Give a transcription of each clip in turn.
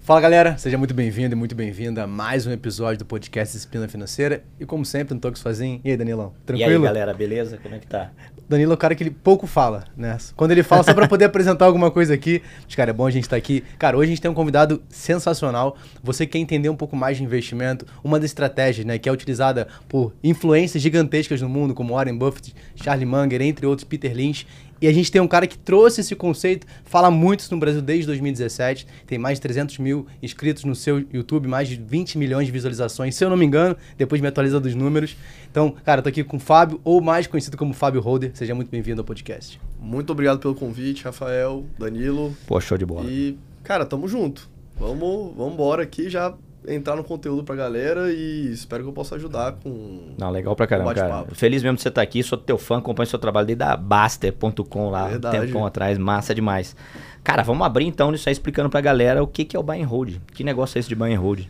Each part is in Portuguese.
Fala galera, seja muito bem-vindo e muito bem-vinda a mais um episódio do podcast Disciplina Financeira. E como sempre, não tô com sozinho. E aí, Danilão? Tranquilo? E aí, galera, beleza? Como é que tá? Danilo é um cara que ele pouco fala, né? Quando ele fala, só pra poder apresentar alguma coisa aqui. Mas, cara, é bom a gente estar tá aqui. Cara, hoje a gente tem um convidado sensacional. Você quer entender um pouco mais de investimento, uma das estratégias, né, que é utilizada por influências gigantescas no mundo, como Warren Buffett, Charlie Munger, entre outros, Peter Lynch. E a gente tem um cara que trouxe esse conceito, fala muito isso no Brasil desde 2017, tem mais de 300 mil inscritos no seu YouTube, mais de 20 milhões de visualizações, se eu não me engano, depois me atualiza dos números. Então, cara, tô aqui com o Fábio, ou mais conhecido como Fábio Holder, seja muito bem-vindo ao podcast. Muito obrigado pelo convite, Rafael, Danilo. Pô, show de bola. E, cara, tamo junto. Vamos, vamos embora aqui já entrar no conteúdo pra galera e espero que eu possa ajudar com. Não, legal pra caramba, cara. Feliz mesmo de você estar tá aqui, sou teu fã, acompanho seu trabalho desde a Baster.com lá, Verdade. um tempão atrás, massa demais. Cara, vamos abrir então isso aí explicando pra galera o que, que é o buy and hold. Que negócio é esse de buy and hold?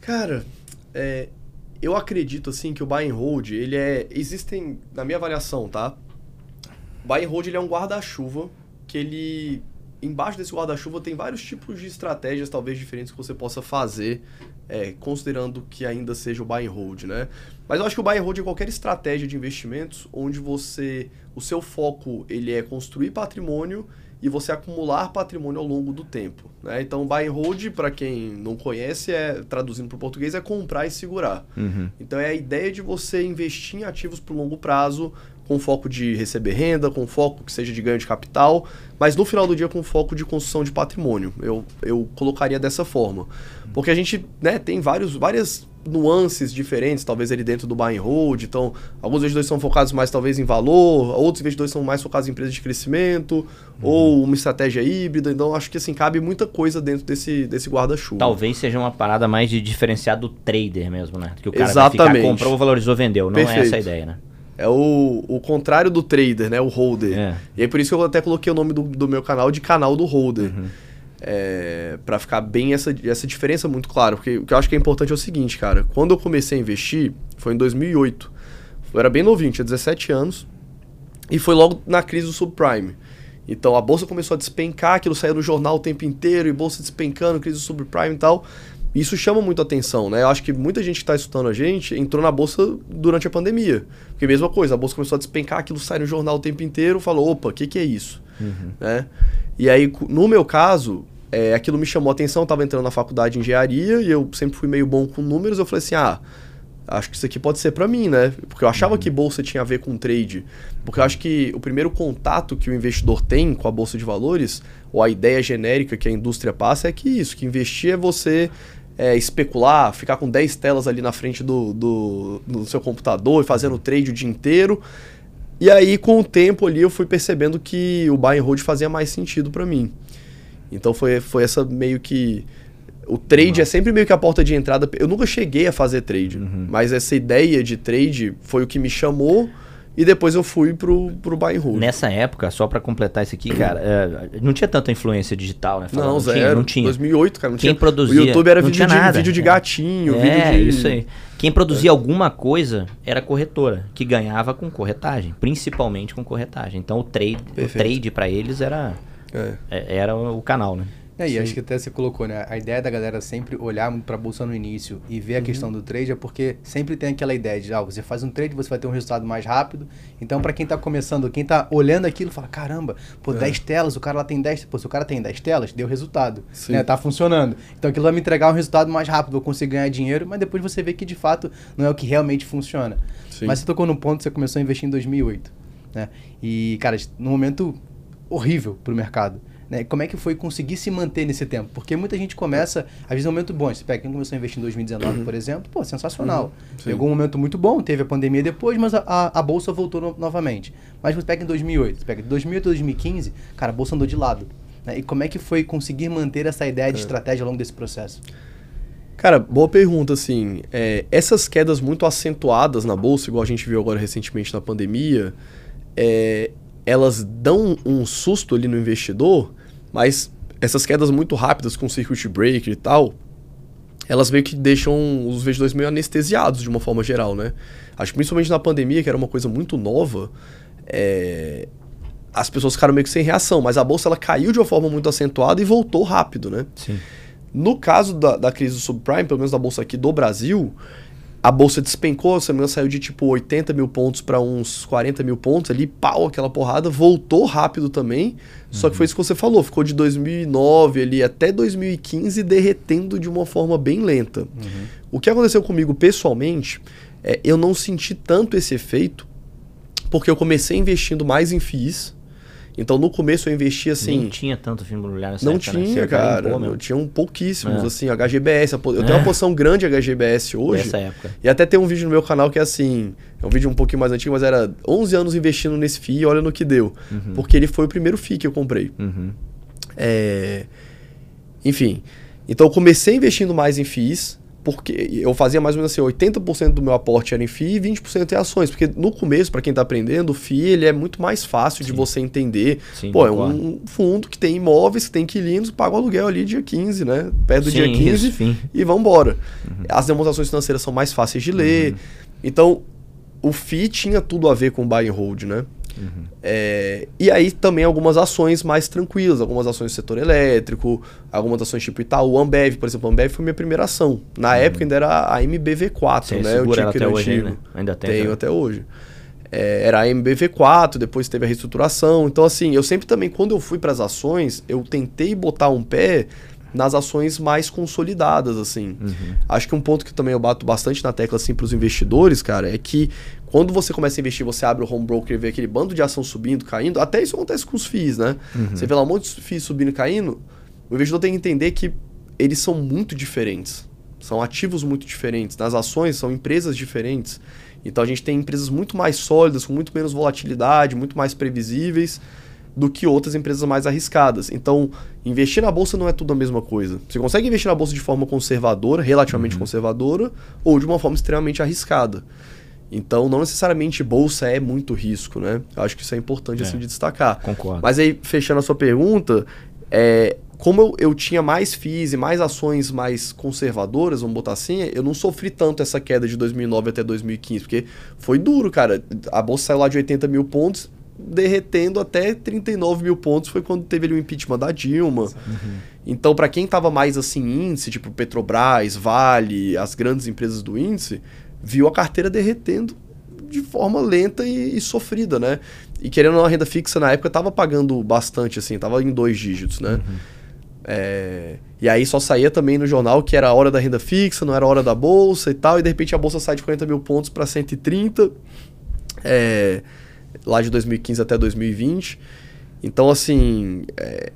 Cara, é, eu acredito assim que o buy and hold, ele é. Existem, na minha avaliação, tá? O buy and hold ele é um guarda-chuva que ele embaixo desse guarda-chuva tem vários tipos de estratégias, talvez diferentes, que você possa fazer, é, considerando que ainda seja o buy and hold, né? Mas eu acho que o buy and hold é qualquer estratégia de investimentos onde você, o seu foco ele é construir patrimônio e você acumular patrimônio ao longo do tempo. Né? Então, buy and hold, para quem não conhece, é traduzindo para o português, é comprar e segurar. Uhum. Então, é a ideia de você investir em ativos por longo prazo, com foco de receber renda, com foco que seja de ganho de capital, mas no final do dia com foco de construção de patrimônio. Eu, eu colocaria dessa forma. Porque a gente né, tem vários, várias nuances diferentes, talvez ali dentro do buy and hold. Então, alguns investidores são focados mais talvez em valor, outros investidores são mais focados em empresas de crescimento, uhum. ou uma estratégia híbrida. Então, acho que assim, cabe muita coisa dentro desse, desse guarda-chuva. Talvez seja uma parada mais de diferenciar do trader mesmo, né? Que o cara Exatamente. vai ficar, comprou, valorizou, vendeu. Não Perfeito. é essa a ideia, né? É o, o contrário do trader, né? O holder. É. E aí por isso que eu até coloquei o nome do, do meu canal de canal do holder. Uhum. É, para ficar bem essa, essa diferença muito clara. Porque o que eu acho que é importante é o seguinte, cara. Quando eu comecei a investir, foi em 2008. Eu era bem novinho, tinha 17 anos. E foi logo na crise do subprime. Então a bolsa começou a despencar, aquilo saía no jornal o tempo inteiro, e bolsa despencando, crise do subprime e tal. Isso chama muito atenção, né? Eu acho que muita gente que está escutando a gente entrou na bolsa durante a pandemia. Porque mesma coisa, a bolsa começou a despencar, aquilo sai no jornal o tempo inteiro, falou, opa, o que, que é isso? Uhum. Né? E aí, no meu caso, é, aquilo me chamou a atenção, eu estava entrando na faculdade de engenharia e eu sempre fui meio bom com números, eu falei assim, ah, acho que isso aqui pode ser para mim, né? Porque eu achava uhum. que bolsa tinha a ver com trade. Porque eu acho que o primeiro contato que o investidor tem com a bolsa de valores, ou a ideia genérica que a indústria passa, é que isso, que investir é você é, especular, ficar com 10 telas ali na frente do, do, do seu computador e fazendo trade o dia inteiro. E aí, com o tempo ali, eu fui percebendo que o buy and hold fazia mais sentido para mim. Então foi, foi essa meio que. O trade uhum. é sempre meio que a porta de entrada. Eu nunca cheguei a fazer trade, uhum. mas essa ideia de trade foi o que me chamou. E depois eu fui pro, pro hold. Nessa época, só para completar isso aqui, cara, é, não tinha tanta influência digital, né? Falando, não, não, zero. Tinha, não tinha. 2008, cara, não Quem tinha. produzia, o YouTube era vídeo de, vídeo de gatinho, é, vídeo de... isso aí. Quem produzia é. alguma coisa era corretora, que ganhava com corretagem, principalmente com corretagem. Então o trade, o trade para eles era, é. é. era o canal, né? É, e acho que até você colocou, né? A ideia da galera sempre olhar para a bolsa no início e ver uhum. a questão do trade é porque sempre tem aquela ideia de, ah, você faz um trade, você vai ter um resultado mais rápido. Então, para quem está começando, quem está olhando aquilo, fala, caramba, pô, é. 10 telas, o cara lá tem 10, pô, se o cara tem 10 telas, deu resultado, Sim. né? Tá funcionando. Então, aquilo vai me entregar um resultado mais rápido, vou conseguir ganhar dinheiro, mas depois você vê que de fato não é o que realmente funciona. Sim. Mas você tocou no ponto, você começou a investir em 2008, né? E, cara, num momento horrível para o mercado. Né? Como é que foi conseguir se manter nesse tempo? Porque muita gente começa, às vezes, um momento bom. Você pega quem começou a investir em 2019, por exemplo, pô, sensacional. Uhum, Pegou um momento muito bom, teve a pandemia depois, mas a, a, a bolsa voltou no, novamente. Mas você pega em 2008, você pega de 2008 a 2015, cara, a bolsa andou de lado. Né? E como é que foi conseguir manter essa ideia de é. estratégia ao longo desse processo? Cara, boa pergunta, assim. É, essas quedas muito acentuadas na bolsa, igual a gente viu agora recentemente na pandemia, é, elas dão um susto ali no investidor, mas essas quedas muito rápidas com circuit breaker e tal, elas meio que deixam os investidores meio anestesiados de uma forma geral, né? Acho que principalmente na pandemia, que era uma coisa muito nova, é... as pessoas ficaram meio que sem reação, mas a bolsa ela caiu de uma forma muito acentuada e voltou rápido, né? Sim. No caso da, da crise do subprime, pelo menos da bolsa aqui do Brasil, a bolsa despencou, se não saiu de tipo 80 mil pontos para uns 40 mil pontos ali, pau, aquela porrada, voltou rápido também. Uhum. Só que foi isso que você falou, ficou de 2009 ali até 2015 derretendo de uma forma bem lenta. Uhum. O que aconteceu comigo pessoalmente, é, eu não senti tanto esse efeito, porque eu comecei investindo mais em FIIs, então no começo eu investi assim. Nem tinha tanto fundo imobiliário nessa Não época, né? tinha, né? cara. Limpou, tinha um pouquíssimos, é. assim, HGBS. Eu tenho é. uma posição grande HGBS hoje. Nessa época. E até tem um vídeo no meu canal que é assim. É um vídeo um pouquinho mais antigo, mas era 11 anos investindo nesse FII e olha no que deu. Uhum. Porque ele foi o primeiro FII que eu comprei. Uhum. É... Enfim. Então eu comecei investindo mais em FIIs porque eu fazia mais ou menos assim, 80% do meu aporte era em FII e 20% em ações, porque no começo, para quem está aprendendo, o FII ele é muito mais fácil Sim. de você entender. Sim, Pô, é um fundo que tem imóveis, que tem inquilinos, paga o aluguel ali dia 15, né? Perto do Sim, dia 15 isso, e vamos embora. Uhum. As demonstrações financeiras são mais fáceis de ler. Uhum. Então, o FII tinha tudo a ver com buy and hold, né? Uhum. É, e aí também algumas ações mais tranquilas, algumas ações do setor elétrico, algumas ações tipo Itaú, Ambev, por exemplo, Ambev foi minha primeira ação. Na uhum. época ainda era a MBV4, Você né? Eu tinha até hoje, né? Ainda tem. Tenho até hoje. É, era a MBV4, depois teve a reestruturação. Então, assim, eu sempre também, quando eu fui para as ações, eu tentei botar um pé nas ações mais consolidadas, assim. Uhum. Acho que um ponto que também eu bato bastante na tecla, assim, para os investidores, cara, é que quando você começa a investir, você abre o home broker e vê aquele bando de ação subindo, caindo, até isso acontece com os FIIs, né? Uhum. Você vê lá um monte de FIIs subindo e caindo, o investidor tem que entender que eles são muito diferentes. São ativos muito diferentes. Nas ações, são empresas diferentes. Então a gente tem empresas muito mais sólidas, com muito menos volatilidade, muito mais previsíveis do que outras empresas mais arriscadas. Então, investir na bolsa não é tudo a mesma coisa. Você consegue investir na bolsa de forma conservadora, relativamente uhum. conservadora, ou de uma forma extremamente arriscada. Então, não necessariamente bolsa é muito risco, né? Eu acho que isso é importante é. assim de destacar. Concordo. Mas aí, fechando a sua pergunta, é, como eu, eu tinha mais FIIs e mais ações mais conservadoras, vamos botar assim, eu não sofri tanto essa queda de 2009 até 2015, porque foi duro, cara. A bolsa saiu lá de 80 mil pontos, derretendo até 39 mil pontos, foi quando teve ali o impeachment da Dilma. Uhum. Então, para quem tava mais assim índice, tipo Petrobras, Vale, as grandes empresas do índice, viu a carteira derretendo de forma lenta e, e sofrida, né? E querendo uma renda fixa na época tava pagando bastante, assim, tava em dois dígitos, né? Uhum. É... E aí só saía também no jornal que era a hora da renda fixa, não era a hora da bolsa e tal, e de repente a bolsa sai de 40 mil pontos para 130, é... lá de 2015 até 2020. Então, assim, é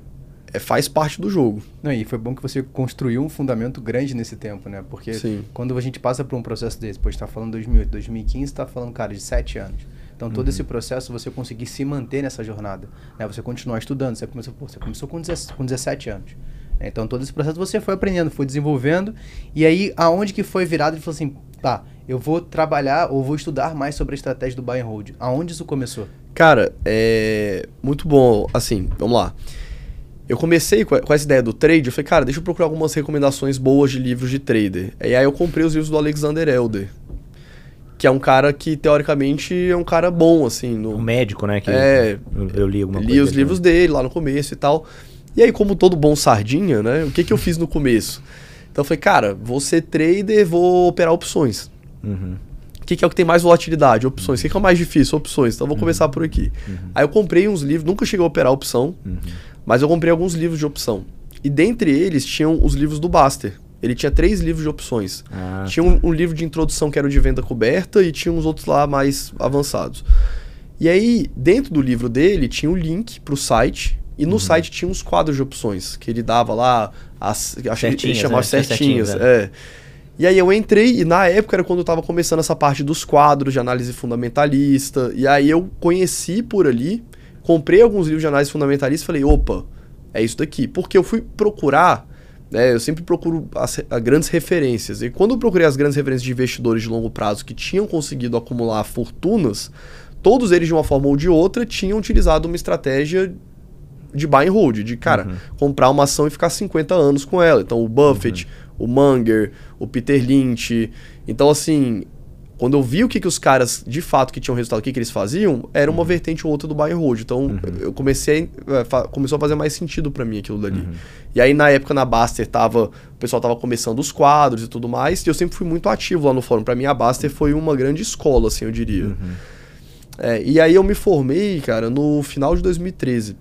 é, faz parte do jogo. Não, e foi bom que você construiu um fundamento grande nesse tempo, né? Porque Sim. quando a gente passa por um processo desse, depois está falando 2008, 2015, está falando, cara, de sete anos. Então, todo uhum. esse processo, você conseguir se manter nessa jornada. Né? Você continuar estudando. Você começou, pô, você começou com, 17, com 17 anos. Né? Então, todo esse processo você foi aprendendo, foi desenvolvendo. E aí, aonde que foi virado? Ele falou assim, tá, eu vou trabalhar ou vou estudar mais sobre a estratégia do buy and hold. Aonde isso começou? Cara, é muito bom. Assim, vamos lá. Eu comecei com, essa ideia do trade, eu falei, cara, deixa eu procurar algumas recomendações boas de livros de trader. E aí eu comprei os livros do Alexander Elder. Que é um cara que, teoricamente, é um cara bom, assim. No... Um médico, né? Que é. Eu, eu li alguma li coisa. Li os livros dele lá no começo e tal. E aí, como todo bom sardinha, né? O que, que eu fiz no começo? Então eu falei, cara, vou ser trader, vou operar opções. Uhum. O que, que, é o que tem mais volatilidade? Opções. O que, que, é o mais difícil? Opções. Então vou uhum. começar por aqui. Uhum. Aí eu comprei uns livros, nunca cheguei a operar opção. Mas eu comprei alguns livros de opção. E dentre eles tinham os livros do Baster. Ele tinha três livros de opções. Ah, tinha um, tá. um, livro de introdução que era o de venda coberta e tinha uns outros lá mais avançados. E aí, dentro do livro dele, tinha o um link para o site. E no uhum. site tinha uns quadros de opções que ele dava lá, as, acho que ele chamava né? certinhas. certinhas é. é. E aí eu entrei, e na época era quando eu estava começando essa parte dos quadros de análise fundamentalista. E aí eu conheci por ali comprei alguns livros de análise fundamentalista e falei, opa, é isso daqui. Porque eu fui procurar, né, eu sempre procuro as, as, grandes referências. E quando eu procurei as grandes referências de investidores de longo prazo que tinham conseguido acumular fortunas, todos eles, de uma forma ou de outra, tinham utilizado uma estratégia de buy and hold, de, cara, uhum. comprar uma ação e ficar 50 anos com ela. Então, o Buffett, uhum. o Munger, o Peter Lynch. Então, assim, quando eu vi o que, que os caras, de fato, que tinham resultado, o que, que eles faziam, era uma uhum. vertente ou outra do buy and hold. Então, uhum. eu comecei, a, começou a fazer mais sentido para mim aquilo dali. Uhum. E aí, na época, na Baster, tava, o pessoal tava começando os quadros e tudo mais, e eu sempre fui muito ativo lá no fórum. Para mim, a Baster foi uma grande escola, assim, eu diria. Uhum. É, e aí, eu me formei, cara, no final de 2013.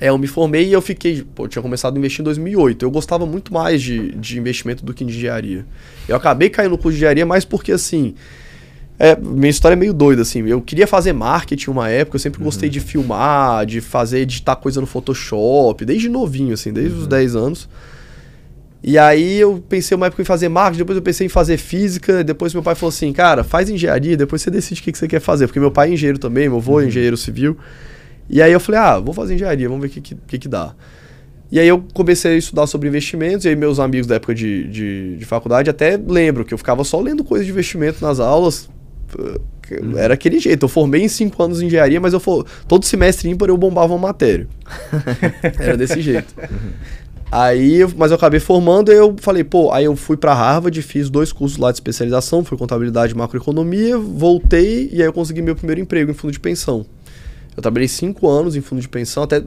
É, eu me formei e eu fiquei. Pô, eu tinha começado a investir em 2008. Eu gostava muito mais de, de investimento do que em engenharia. Eu acabei caindo no curso de engenharia mais porque, assim. É, minha história é meio doida, assim. Eu queria fazer marketing uma época, eu sempre uhum. gostei de filmar, de fazer, editar coisa no Photoshop, desde novinho, assim, desde uhum. os 10 anos. E aí eu pensei uma época em fazer marketing, depois eu pensei em fazer física, depois meu pai falou assim, cara, faz engenharia, depois você decide o que, que você quer fazer. Porque meu pai é engenheiro também, meu avô é uhum. engenheiro civil. E aí eu falei, ah, vou fazer engenharia, vamos ver o que, que, que, dá. E aí eu comecei a estudar sobre investimentos, e aí meus amigos da época de, de, de faculdade até lembro que eu ficava só lendo coisas de investimento nas aulas. Uhum. Era aquele jeito. Eu formei em cinco anos em engenharia, mas eu for, todo semestre ímpar eu bombava uma matéria. Era desse jeito. Uhum. Aí, mas eu acabei formando e eu falei, pô, aí eu fui para Harvard, fiz dois cursos lá de especialização, foi contabilidade e macroeconomia, voltei e aí eu consegui meu primeiro emprego em fundo de pensão. Eu trabalhei cinco anos em fundo de pensão, até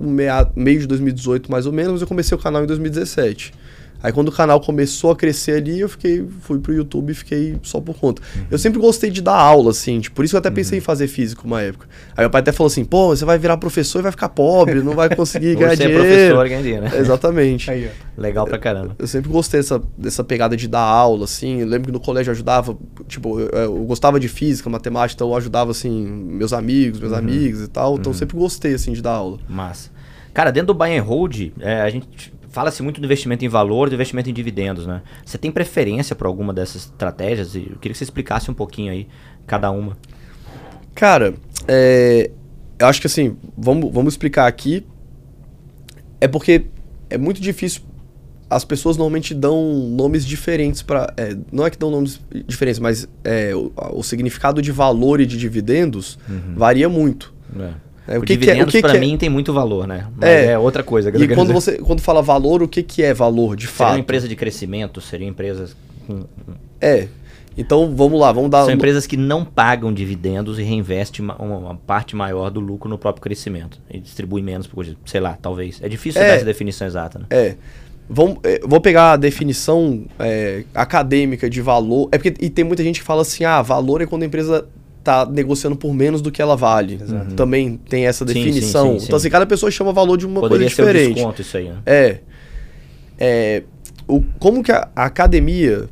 meio de 2018 mais ou menos, mas eu comecei o canal em 2017. Aí quando o canal começou a crescer ali, eu fiquei, fui pro YouTube e fiquei só por conta. Uhum. Eu sempre gostei de dar aula, assim, tipo, por isso eu até pensei uhum. em fazer físico uma época. Aí meu pai até falou assim, pô, você vai virar professor e vai ficar pobre, não vai conseguir ganhar você dinheiro. Você é professor, ganha dinheiro, né? Exatamente. Aí, Legal pra caramba. Eu, eu, sempre gostei dessa, dessa pegada de dar aula, assim, eu lembro que no colégio eu ajudava, tipo, eu, eu, gostava de física, matemática, então eu ajudava, assim, meus amigos, meus uhum. amigos e tal, então eu uhum. sempre gostei, assim, de dar aula. Massa. Cara, dentro do buy and hold, é, a gente fala-se muito do investimento em valor, do investimento em dividendos, né? Você tem preferência para alguma dessas estratégias? Eu queria que você explicasse um pouquinho aí cada uma. Cara, é, eu acho que assim, vamos, vamos explicar aqui. É porque é muito difícil. As pessoas normalmente dão nomes diferentes para. É, não é que dão nomes diferentes, mas é, o, o, significado de valor e de dividendos uhum. varia muito. É. É, o, o que dividendos que é, para é? mim tem muito valor, né? Mas é, é outra coisa. E quando você quando fala valor, o que, que é valor de fato? Seria uma empresa de crescimento, seria empresas com... É. Então vamos lá, vamos dar. São empresas que não pagam dividendos e reinvestem uma, uma, parte maior do lucro no próprio crescimento e distribui menos, sei lá, talvez. É difícil é, dar essa definição exata, né? É. Vamos, é, vou pegar a definição é, acadêmica de valor. É porque e tem muita gente que fala assim: ah, valor é quando a empresa tá negociando por menos do que ela vale. Também tem essa definição. Sim, sim, sim, então, assim, cada pessoa chama valor de uma Poderia coisa diferente. Ser desconto isso aí, né? É. é o, como que a, a, academia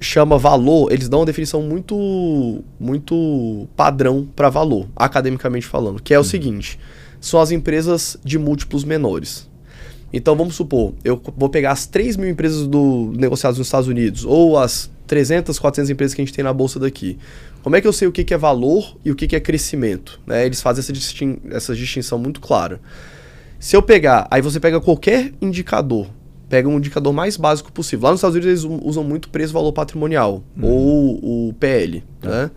chama valor, eles dão uma definição muito muito padrão para valor, academicamente falando, que é o uhum. seguinte: são as empresas de múltiplos menores. Então vamos supor, eu vou pegar as 3 mil empresas do, negociadas nos Estados Unidos, ou as 300, 400 empresas que a gente tem na bolsa daqui. Como é que eu sei o que, que é valor e o que, que é crescimento? Né? Eles fazem essa, distin essa distinção muito clara. Se eu pegar, aí você pega qualquer indicador, pega um indicador mais básico possível. Lá nos Estados Unidos eles usam muito preço-valor patrimonial, uhum. ou o PL, uhum. né?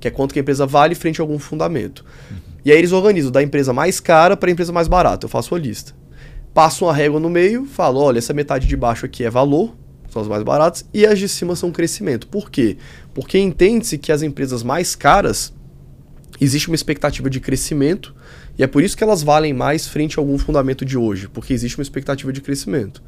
que é quanto que a empresa vale frente a algum fundamento. Uhum. E aí eles organizam da empresa mais cara para a empresa mais barata. Eu faço a lista. Passo uma régua no meio, falo, olha, essa metade de baixo aqui é valor, são as mais baratas, e as de cima são crescimento. Por quê? Porque entende-se que as empresas mais caras existe uma expectativa de crescimento e é por isso que elas valem mais frente a algum fundamento de hoje, porque existe uma expectativa de crescimento.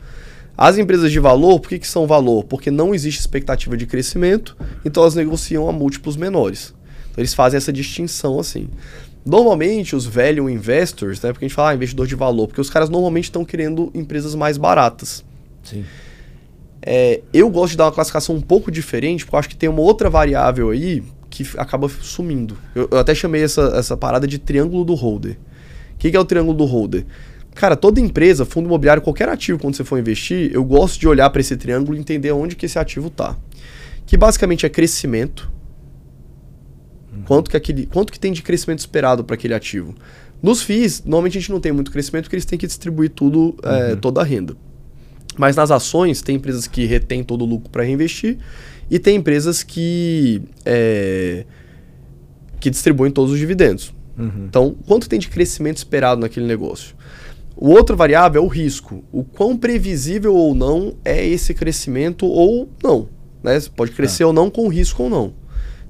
As empresas de valor, por que, que são valor? Porque não existe expectativa de crescimento, então elas negociam a múltiplos menores. Então eles fazem essa distinção assim. Normalmente, os value investors, né, porque a gente fala ah, investidor de valor, porque os caras normalmente estão querendo empresas mais baratas. Sim. É, eu gosto de dar uma classificação um pouco diferente, porque eu acho que tem uma outra variável aí que acaba sumindo. Eu, eu até chamei essa, essa parada de triângulo do holder. O que, que é o triângulo do holder? Cara, toda empresa, fundo imobiliário, qualquer ativo, quando você for investir, eu gosto de olhar para esse triângulo e entender onde que esse ativo está. Que basicamente é crescimento. Uhum. Quanto que, aquele, quanto que tem de crescimento esperado para aquele ativo? Nos FIIs, normalmente a gente não tem muito crescimento porque eles têm que distribuir tudo, é, uhum. é, toda a renda. Mas nas ações, tem empresas que retêm todo o lucro para reinvestir e tem empresas que, é, que distribuem todos os dividendos. Uhum. Então, quanto tem de crescimento esperado naquele negócio? O outro variável é o risco. O quão previsível ou não é esse crescimento ou não. Né? Você pode crescer é. ou não com risco ou não.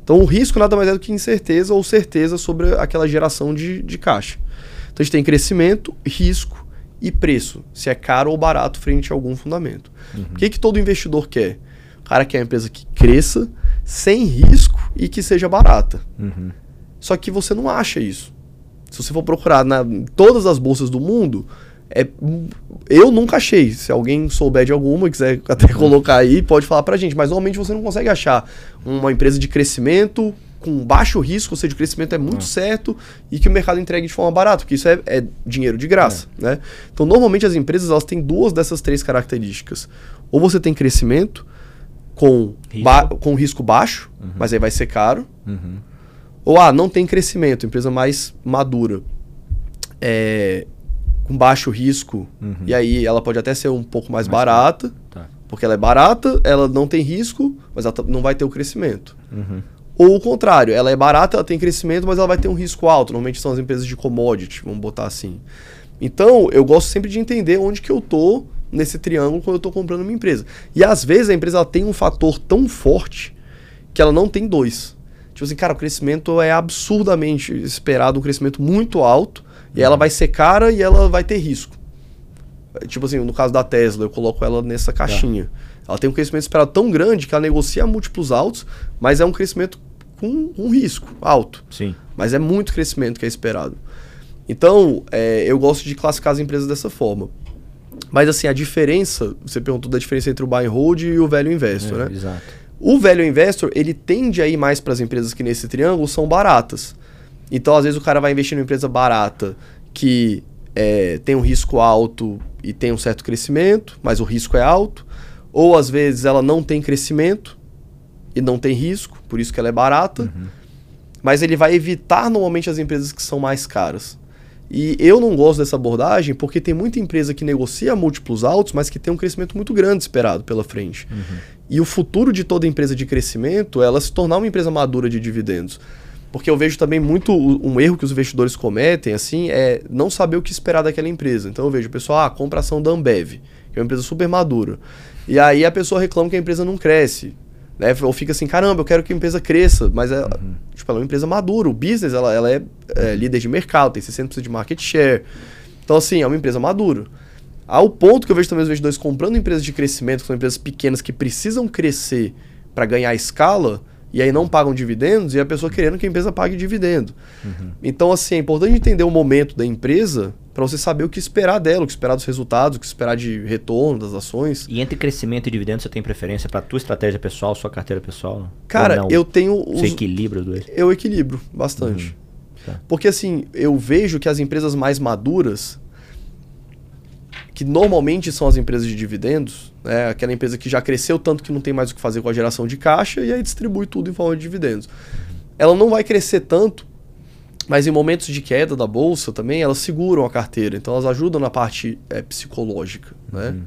Então o risco nada mais é do que incerteza ou certeza sobre aquela geração de, de caixa. Então a gente tem crescimento, risco e preço, se é caro ou barato frente a algum fundamento. Uhum. O que, que todo investidor quer? O cara quer uma empresa que cresça, sem risco e que seja barata. Uhum. Só que você não acha isso. Se você for procurar na todas as bolsas do mundo, é, eu nunca achei. Se alguém souber de alguma, quiser até colocar aí, pode falar pra gente. Mas normalmente você não consegue achar uma empresa de crescimento com baixo risco, ou seja, o crescimento é muito é. certo e que o mercado entregue de forma barata, porque isso é, é dinheiro de graça. É. Né? Então, normalmente as empresas elas têm duas dessas três características. Ou você tem crescimento com risco, com risco baixo, uhum. mas aí vai ser caro. Uhum. Ou ah, não tem crescimento, empresa mais madura. É, com baixo risco, uhum. e aí ela pode até ser um pouco mais, mais barata, tá. porque ela é barata, ela não tem risco, mas ela não vai ter o crescimento. Uhum. Ou o contrário, ela é barata, ela tem crescimento, mas ela vai ter um risco alto. Normalmente são as empresas de commodity, vamos botar assim. Então, eu gosto sempre de entender onde que eu tô nesse triângulo quando eu estou comprando uma empresa. E às vezes a empresa tem um fator tão forte que ela não tem dois. Tipo assim, cara, o crescimento é absurdamente esperado, um crescimento muito alto, e ela vai ser cara e ela vai ter risco. Tipo assim, no caso da Tesla, eu coloco ela nessa caixinha. Tá. Ela tem um crescimento esperado tão grande que ela negocia múltiplos altos, mas é um crescimento com um risco alto. Sim. Mas é muito crescimento que é esperado. Então, é, eu gosto de classificar as empresas dessa forma. Mas assim, a diferença, você perguntou da diferença entre o buy and hold e o velho investor, é, né? Exato. O velho investor, ele tende a ir mais para as empresas que nesse triângulo são baratas. Então, às vezes, o cara vai investir numa empresa barata que é, tem um risco alto e tem um certo crescimento, mas o risco é alto. Ou, às vezes, ela não tem crescimento, e não tem risco, por isso que ela é barata. Uhum. Mas ele vai evitar normalmente as empresas que são mais caras. E eu não gosto dessa abordagem porque tem muita empresa que negocia múltiplos altos, mas que tem um crescimento muito grande esperado pela frente. Uhum. E o futuro de toda empresa de crescimento é ela se tornar uma empresa madura de dividendos. Porque eu vejo também muito um erro que os investidores cometem, assim, é não saber o que esperar daquela empresa. Então eu vejo o pessoal, ah, compra ação da Ambev, que é uma empresa super madura. E aí a pessoa reclama que a empresa não cresce. Né? Ou fica assim, caramba, eu quero que a empresa cresça, mas é, uhum. tipo, ela é uma empresa madura. O business ela, ela é, é líder de mercado, tem 60% de market share. Então, assim, é uma empresa madura. Ao ponto que eu vejo também os investidores comprando empresas de crescimento, que são empresas pequenas que precisam crescer para ganhar escala, e aí não pagam dividendos, e a pessoa querendo que a empresa pague dividendo. Uhum. Então, assim, é importante entender o momento da empresa para você saber o que esperar dela, o que esperar dos resultados, o que esperar de retorno das ações. E entre crescimento e dividendo, você tem preferência para tua estratégia pessoal, sua carteira pessoal? Cara, eu tenho. Os... Você equilibra dois? Eu equilibro bastante. Uhum. Tá. Porque assim, eu vejo que as empresas mais maduras, que normalmente são as empresas de dividendos, né, aquela empresa que já cresceu tanto que não tem mais o que fazer com a geração de caixa e aí distribui tudo em forma de dividendos. Ela não vai crescer tanto mas em momentos de queda da bolsa também, elas seguram a carteira. Então elas ajudam na parte é, psicológica. Né? Uhum.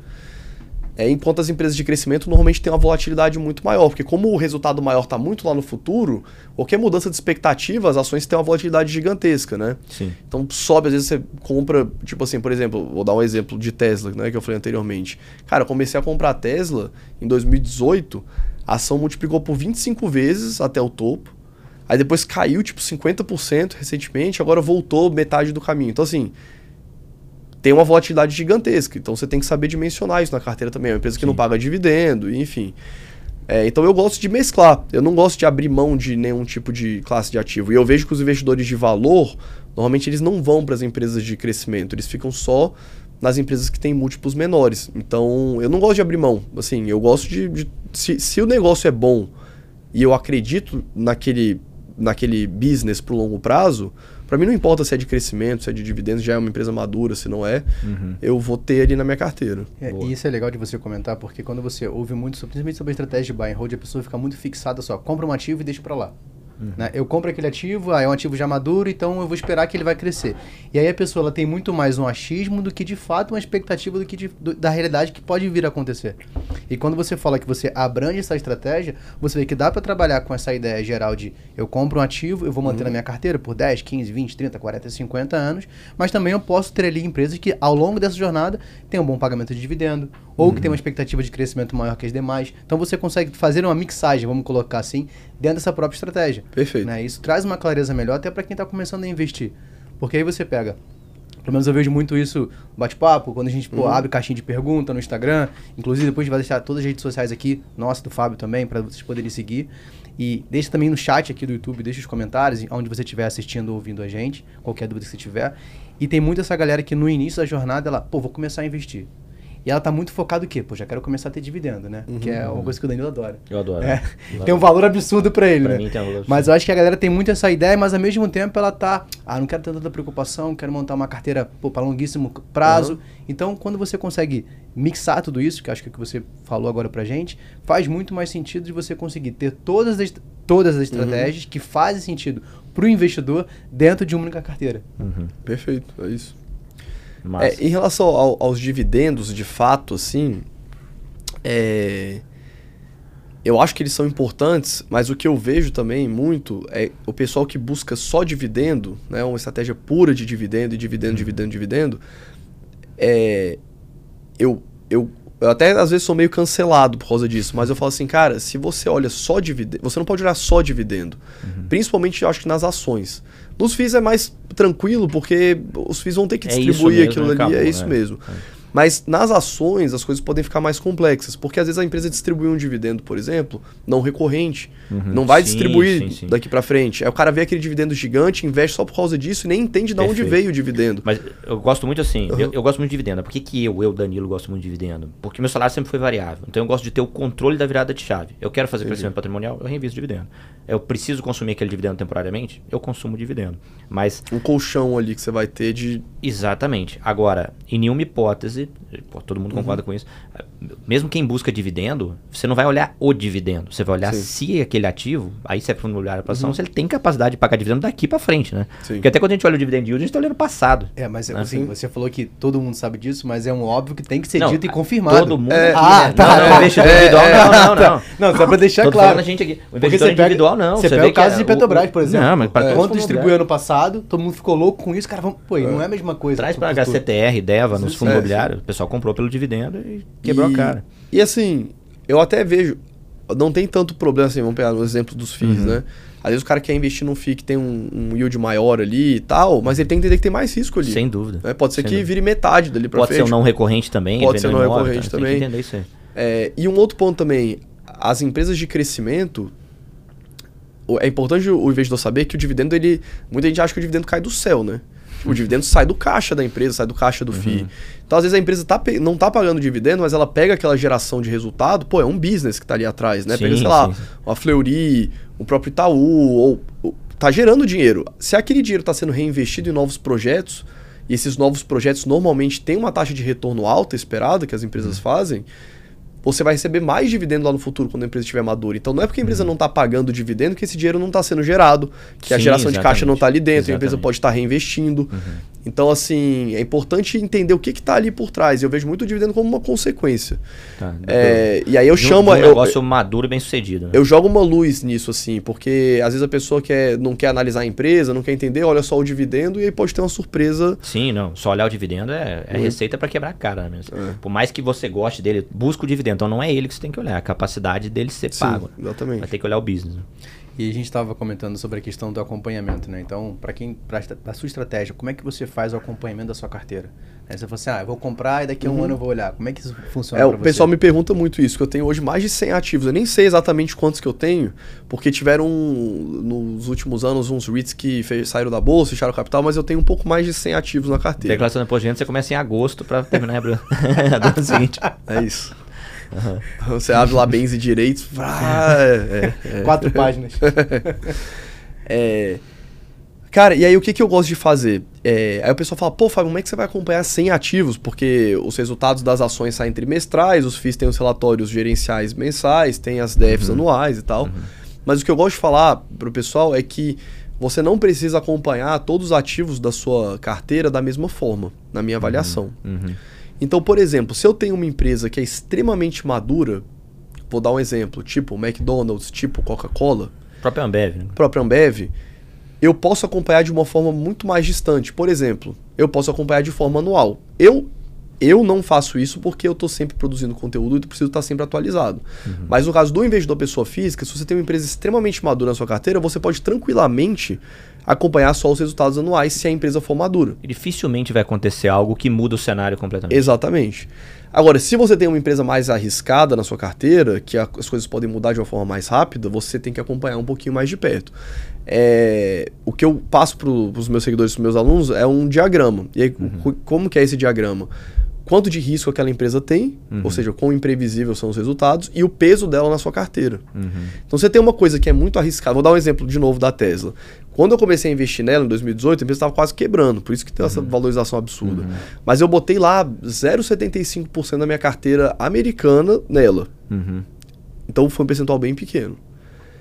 É, enquanto as empresas de crescimento normalmente têm uma volatilidade muito maior, porque como o resultado maior está muito lá no futuro, qualquer mudança de expectativa, as ações têm uma volatilidade gigantesca, né? Sim. Então sobe, às vezes você compra, tipo assim, por exemplo, vou dar um exemplo de Tesla, né, que eu falei anteriormente. Cara, eu comecei a comprar Tesla em 2018, a ação multiplicou por 25 vezes até o topo. Aí depois caiu tipo 50% recentemente, agora voltou metade do caminho. Então, assim, tem uma volatilidade gigantesca. Então você tem que saber dimensionar isso na carteira também. É uma empresa que Sim. não paga dividendo, enfim. É, então eu gosto de mesclar. Eu não gosto de abrir mão de nenhum tipo de classe de ativo. E eu vejo que os investidores de valor, normalmente eles não vão para as empresas de crescimento, eles ficam só nas empresas que têm múltiplos menores. Então eu não gosto de abrir mão. Assim, eu gosto de. de se, se o negócio é bom e eu acredito naquele naquele business pro longo prazo, para mim não importa se é de crescimento, se é de dividendos, já é uma empresa madura, se não é, uhum. eu vou ter ali na minha carteira. É, e isso é legal de você comentar, porque quando você ouve muito, principalmente sobre a estratégia de buy and hold, a pessoa fica muito fixada só, compra um ativo e deixa para lá. Uhum. Né? Eu compro aquele ativo, ah, é um ativo já maduro, então eu vou esperar que ele vai crescer. E aí a pessoa ela tem muito mais um achismo do que de fato uma expectativa do que de, do, da realidade que pode vir a acontecer. E quando você fala que você abrange essa estratégia, você vê que dá para trabalhar com essa ideia geral de eu compro um ativo, eu vou manter uhum. na minha carteira por 10, 15, 20, 30, 40, 50 anos, mas também eu posso ter ali empresas que ao longo dessa jornada têm um bom pagamento de dividendo, ou uhum. que tem uma expectativa de crescimento maior que as demais. Então você consegue fazer uma mixagem, vamos colocar assim, dentro dessa própria estratégia. Perfeito. Né? Isso traz uma clareza melhor até para quem está começando a investir. Porque aí você pega pelo menos eu vejo muito isso no bate-papo, quando a gente pô, uhum. abre caixinha de pergunta no Instagram. Inclusive, depois a gente vai deixar todas as redes sociais aqui, nossa, do Fábio também, para vocês poderem seguir. E deixa também no chat aqui do YouTube, deixa os comentários, onde você estiver assistindo ou ouvindo a gente, qualquer dúvida que você tiver. E tem muita essa galera que no início da jornada, ela, pô, vou começar a investir. E ela tá muito focada o quê? Pô, já quero começar a ter dividendo, né? Uhum, que é uma coisa que o Danilo adora. Eu adoro. É. Tem um valor absurdo para ele, pra né? Mim tem um valor mas eu acho que a galera tem muito essa ideia, mas ao mesmo tempo ela tá, ah, não quero ter tanta preocupação, quero montar uma carteira para longuíssimo prazo. Uhum. Então, quando você consegue mixar tudo isso, que acho que é o que você falou agora pra gente, faz muito mais sentido de você conseguir ter todas as, todas as uhum. estratégias uhum. que fazem sentido para o investidor dentro de uma única carteira. Uhum. Perfeito, é isso. É, em relação ao, aos dividendos, de fato, assim, é, eu acho que eles são importantes, mas o que eu vejo também muito é o pessoal que busca só dividendo, né, uma estratégia pura de dividendo, e dividendo, uhum. dividendo, dividendo. É, eu, eu, eu até às vezes sou meio cancelado por causa disso, mas eu falo assim, cara, se você olha só dividendo, você não pode olhar só dividendo, uhum. principalmente eu acho que nas ações. Nos FIIs é mais tranquilo, porque os FIIs vão ter que é distribuir mesmo, aquilo ali, acabou, é isso né? mesmo. É. Mas nas ações as coisas podem ficar mais complexas, porque às vezes a empresa distribui um dividendo, por exemplo, não recorrente, uhum, não vai sim, distribuir sim, sim. daqui para frente. Aí o cara vê aquele dividendo gigante, investe só por causa disso e nem entende de onde veio o dividendo. Mas eu gosto muito assim, uhum. eu, eu, gosto muito de dividendo. Por que, que eu, eu, Danilo, gosto muito de dividendo? Porque meu salário sempre foi variável. Então eu gosto de ter o controle da virada de chave. Eu quero fazer Entendi. crescimento patrimonial, eu reinvisto dividendo. Eu preciso consumir aquele dividendo temporariamente, eu consumo dividendo. Mas um colchão ali que você vai ter de Exatamente. Agora, em nenhuma hipótese, pô, todo mundo concorda uhum. com isso. Mesmo quem busca dividendo, você não vai olhar o dividendo. Você vai olhar Sim. se aquele ativo, aí você é para olhar a ação, uhum. se ele tem capacidade de pagar dividendo daqui para frente, né? Sim. Porque até quando a gente olha o dividend yield, a gente está olhando o passado. É, mas né? assim, você falou que todo mundo sabe disso, mas é um óbvio que tem que ser não, dito e confirmado. Todo mundo. É, ah, né? tá. Não, não, investidor é, individual, é, não, não, não. Não, só para deixar claro. a gente aqui. O investidor individual, não. Você, pega o caso de Petrobras, por exemplo. Não, mas para Quando distribuiu ano passado, todo mundo ficou louco com isso, cara, vamos, pô, não é a mesma coisa. Traz para HCTR, DEVA, nos fundos imobiliários, o pessoal comprou pelo dividendo e quebrou a cara. E assim, eu até vejo, não tem tanto problema assim, vamos pegar o exemplo dos FIIs, uhum. né? Às vezes o cara quer investir num FII que tem um, um, yield maior ali e tal, mas ele tem que entender que tem mais risco ali. Sem dúvida. Né? Pode ser Sem que dúvida. vire metade dali pra Pode frente. ser um não recorrente também. Pode ser um não imóvel, recorrente também. Tem que entender isso aí. É, e um outro ponto também, as empresas de crescimento, é importante o investidor saber que o dividendo, ele. Muita gente acha que o dividendo cai do céu, né? O dividendo sai do caixa da empresa, sai do caixa do uhum. FII. Então, às vezes, a empresa tá, não tá pagando dividendo, mas ela pega aquela geração de resultado, pô, é um business que tá ali atrás, né? Sim, pega, sei lá, sim. uma Fleury, o próprio Itaú, ou, ou tá gerando dinheiro. Se aquele dinheiro está sendo reinvestido em novos projetos, e esses novos projetos normalmente têm uma taxa de retorno alta esperada que as empresas uhum. fazem, você vai receber mais dividendo lá no futuro quando a empresa estiver madura. Então não é porque a empresa uhum. não está pagando dividendo que esse dinheiro não está sendo gerado, que Sim, a geração de caixa não está ali dentro, exatamente. a empresa pode estar tá reinvestindo. Uhum. Então, assim, é importante entender o que está ali por trás. Eu vejo muito o dividendo como uma consequência. Tá, é, e aí eu de chamo. um negócio eu, maduro e bem sucedido. Né? Eu jogo uma luz nisso, assim, porque às vezes a pessoa quer, não quer analisar a empresa, não quer entender, olha só o dividendo e aí pode ter uma surpresa. Sim, não. Só olhar o dividendo é, é uhum. receita para quebrar a cara né, mesmo. É. Por mais que você goste dele, busca o dividendo. Então não é ele que você tem que olhar, é a capacidade dele ser Sim, pago. Exatamente. Vai ter que olhar o business. Né? E a gente estava comentando sobre a questão do acompanhamento, né? Então, para quem, para a sua estratégia, como é que você faz o acompanhamento da sua carteira? Aí você fala assim, ah, eu vou comprar e daqui a um uhum. ano eu vou olhar. Como é que isso funciona é, O pessoal me pergunta muito isso, que eu tenho hoje mais de 100 ativos. Eu nem sei exatamente quantos que eu tenho, porque tiveram nos últimos anos uns REITs que saíram da bolsa, fecharam capital, mas eu tenho um pouco mais de 100 ativos na carteira. Declaração de imposto de renda você começa em agosto para terminar em abril. seguinte. É isso. Uhum. Você abre lá bens e direitos. Ah, é, é, Quatro páginas. é, cara, e aí o que, que eu gosto de fazer? É, aí o pessoal fala, pô, Fábio, como é que você vai acompanhar 100 ativos? Porque os resultados das ações saem trimestrais, os FIIs têm os relatórios gerenciais mensais, tem as DEFs uhum. anuais e tal. Uhum. Mas o que eu gosto de falar pro pessoal é que você não precisa acompanhar todos os ativos da sua carteira da mesma forma, na minha avaliação. Uhum. Então, por exemplo, se eu tenho uma empresa que é extremamente madura, vou dar um exemplo, tipo McDonald's, tipo Coca-Cola. Própria Ambev. Né? Própria Ambev. Eu posso acompanhar de uma forma muito mais distante. Por exemplo, eu posso acompanhar de forma anual. Eu Eu não faço isso porque eu estou sempre produzindo conteúdo e preciso estar sempre atualizado. Uhum. Mas no caso do investidor pessoa física, se você tem uma empresa extremamente madura na sua carteira, você pode tranquilamente acompanhar só os resultados anuais se a empresa for madura. E dificilmente vai acontecer algo que muda o cenário completamente. Exatamente. Agora, se você tem uma empresa mais arriscada na sua carteira, que as coisas podem mudar de uma forma mais rápida, você tem que acompanhar um pouquinho mais de perto. É, o que eu passo para os meus seguidores, para os meus alunos, é um diagrama. E aí, uhum. como que é esse diagrama? Quanto de risco aquela empresa tem, uhum. ou seja, quão imprevisível são os resultados, e o peso dela na sua carteira. Uhum. Então você tem uma coisa que é muito arriscada. Vou dar um exemplo de novo da Tesla. Quando eu comecei a investir nela em 2018, a empresa estava quase quebrando, por isso que tem uhum. essa valorização absurda. Uhum. Mas eu botei lá 0,75% da minha carteira americana nela. Uhum. Então foi um percentual bem pequeno.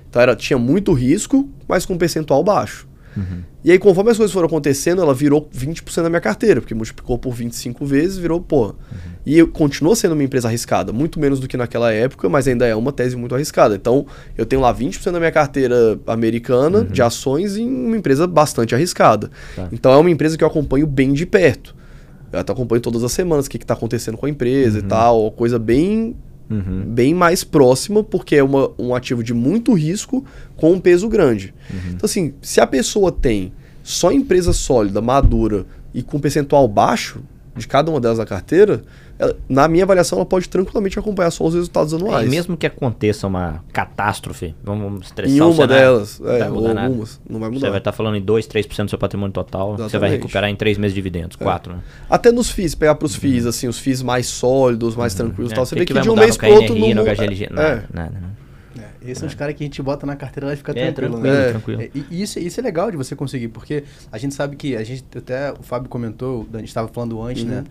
Então era, tinha muito risco, mas com um percentual baixo. Uhum. E aí, conforme as coisas foram acontecendo, ela virou 20% da minha carteira, porque multiplicou por 25 vezes, virou, pô. Uhum. E continua sendo uma empresa arriscada, muito menos do que naquela época, mas ainda é uma tese muito arriscada. Então, eu tenho lá 20% da minha carteira americana uhum. de ações em uma empresa bastante arriscada. Tá. Então, é uma empresa que eu acompanho bem de perto. Eu até acompanho todas as semanas o que está acontecendo com a empresa e uhum. tal, coisa bem Uhum. bem mais próxima, porque é uma, um ativo de muito risco com um peso grande. Uhum. Então, assim, se a pessoa tem só empresa sólida, madura e com percentual baixo de cada uma delas na carteira, ela, na minha avaliação, ela pode tranquilamente acompanhar só os resultados anuais. É, mesmo que aconteça uma catástrofe, vamos estressar em uma delas, é, ou algumas, não vai mudar. Você vai estar falando em 2, 3% do seu patrimônio total, Exatamente. você vai recuperar em 3 meses de dividendos, 4, é. né? Até nos FIIs, pegar para os FIIs, uhum. assim, os FIIs mais sólidos, mais uhum. tranquilos, é, tal, você vê que, que de um mês para outro não no KGLG, nada, é. nada, nada. É, esses são os caras que a gente bota na carteira e fica é, tranquilo. tranquilo, né? tranquilo. É, e isso, isso é legal de você conseguir, porque a gente sabe que a gente até o Fábio comentou, a gente estava falando antes, né? uhum. né?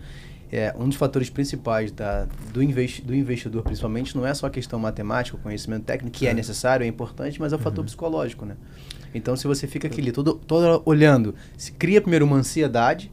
É, um dos fatores principais da, do, investi do investidor, principalmente, não é só a questão matemática, o conhecimento técnico, que é, é necessário, é importante, mas é o uhum. fator psicológico, né? Então, se você fica aqui todo, todo olhando, se cria primeiro uma ansiedade,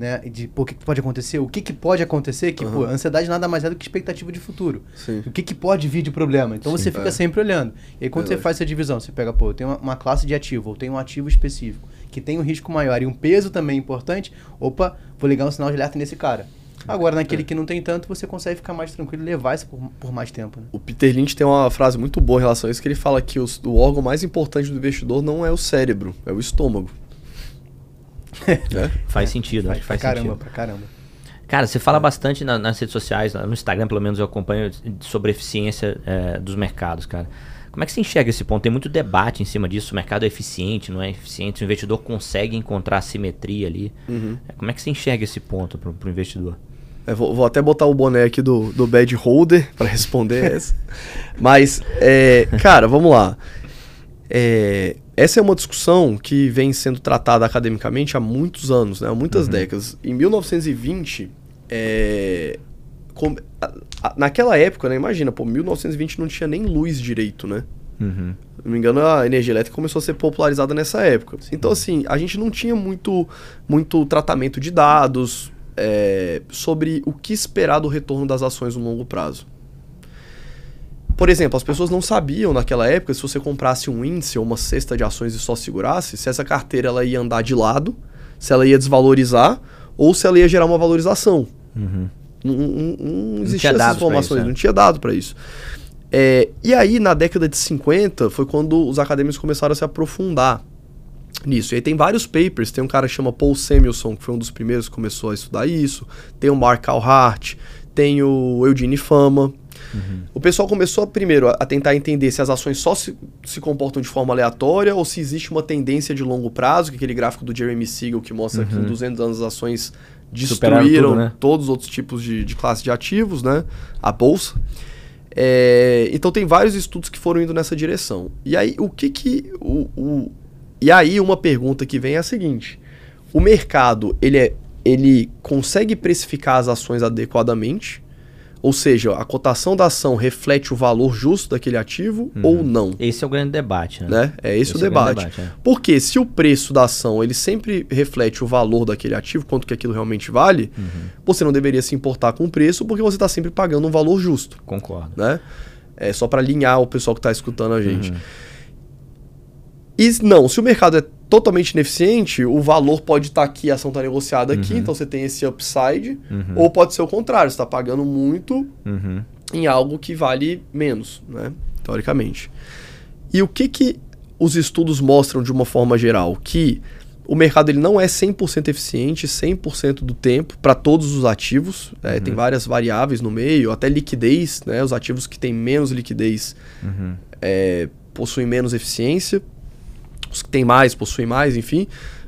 né? De pô, o que, que pode acontecer, o que, que pode acontecer, que uhum. pô, ansiedade nada mais é do que expectativa de futuro. Sim. O que, que pode vir de problema. Então Sim, você fica é. sempre olhando. E aí quando você faz essa divisão, você pega, pô, eu tenho uma, uma classe de ativo, ou tenho um ativo específico, que tem um risco maior e um peso também importante, opa, vou ligar um sinal de alerta nesse cara. Agora, naquele é. que não tem tanto, você consegue ficar mais tranquilo e levar isso por, por, mais tempo. Né? O Peter Lynch tem uma frase muito boa em relação a isso, que ele fala que os, o órgão mais importante do investidor não é o cérebro, é o estômago. é? Faz sentido, faz, acho que faz caramba, sentido. Pra caramba. Cara, você fala é. bastante na, nas redes sociais, no Instagram pelo menos eu acompanho, sobre eficiência é, dos mercados, cara. Como é que você enxerga esse ponto? Tem muito debate em cima disso. O mercado é eficiente, não é eficiente? O investidor consegue encontrar a simetria ali. Uhum. Como é que você enxerga esse ponto para o investidor? É, vou, vou, até botar o boné aqui do, do bad holder para responder essa. Mas, é, cara, vamos lá. É, essa é uma discussão que vem sendo tratada academicamente há muitos anos, né? há muitas uhum. décadas. Em 1920, é, com, a, a, naquela época, né, imagina, pô, 1920 não tinha nem luz direito, né? Uhum. Não me engano, a energia elétrica começou a ser popularizada nessa época. Sim. Então, assim, a gente não tinha muito, muito tratamento de dados, é, sobre o que esperar do retorno das ações no longo prazo. Por exemplo, as pessoas não sabiam naquela época se você comprasse um índice ou uma cesta de ações e só segurasse, se essa carteira ela ia andar de lado, se ela ia desvalorizar ou se ela ia gerar uma valorização. Uhum. Não, não, não existiam essas informações, isso, é. não tinha dado para isso. É, e aí, na década de 50, foi quando os acadêmicos começaram a se aprofundar nisso. E aí tem vários papers, tem um cara que chama Paul Samuelson, que foi um dos primeiros que começou a estudar isso, tem o Mark Alhart, tem o Eugene Fama. Uhum. O pessoal começou primeiro a, tentar entender se as ações só se, se comportam de forma aleatória ou se existe uma tendência de longo prazo, que é aquele gráfico do Jeremy Siegel que mostra uhum. que em 200 anos as ações destruíram tudo, né? todos os outros tipos de, de classe de ativos, né? A bolsa. É, então tem vários estudos que foram indo nessa direção. E aí, o que que o, o e aí uma pergunta que vem é a seguinte: o mercado ele, é, ele consegue precificar as ações adequadamente? Ou seja, a cotação da ação reflete o valor justo daquele ativo uhum. ou não? Esse é o grande debate, né? né? É esse, esse o debate. É o debate é. Porque se o preço da ação ele sempre reflete o valor daquele ativo, quanto que aquilo realmente vale, uhum. você não deveria se importar com o preço porque você está sempre pagando um valor justo. Concordo. Né? É só para alinhar o pessoal que está escutando a gente. Uhum. E não, se o mercado é totalmente ineficiente, o valor pode estar tá aqui, a ação está negociada aqui, uhum. então você tem esse upside, uhum. ou pode ser o contrário, você está pagando muito uhum. em algo que vale menos, né? Teoricamente. E o que, que os estudos mostram de uma forma geral? Que o mercado ele não é 100% eficiente 100% do tempo para todos os ativos. É, uhum. Tem várias variáveis no meio, até liquidez. Né? Os ativos que têm menos liquidez uhum. é, possuem menos eficiência. Os que têm mais possuem mais, enfim.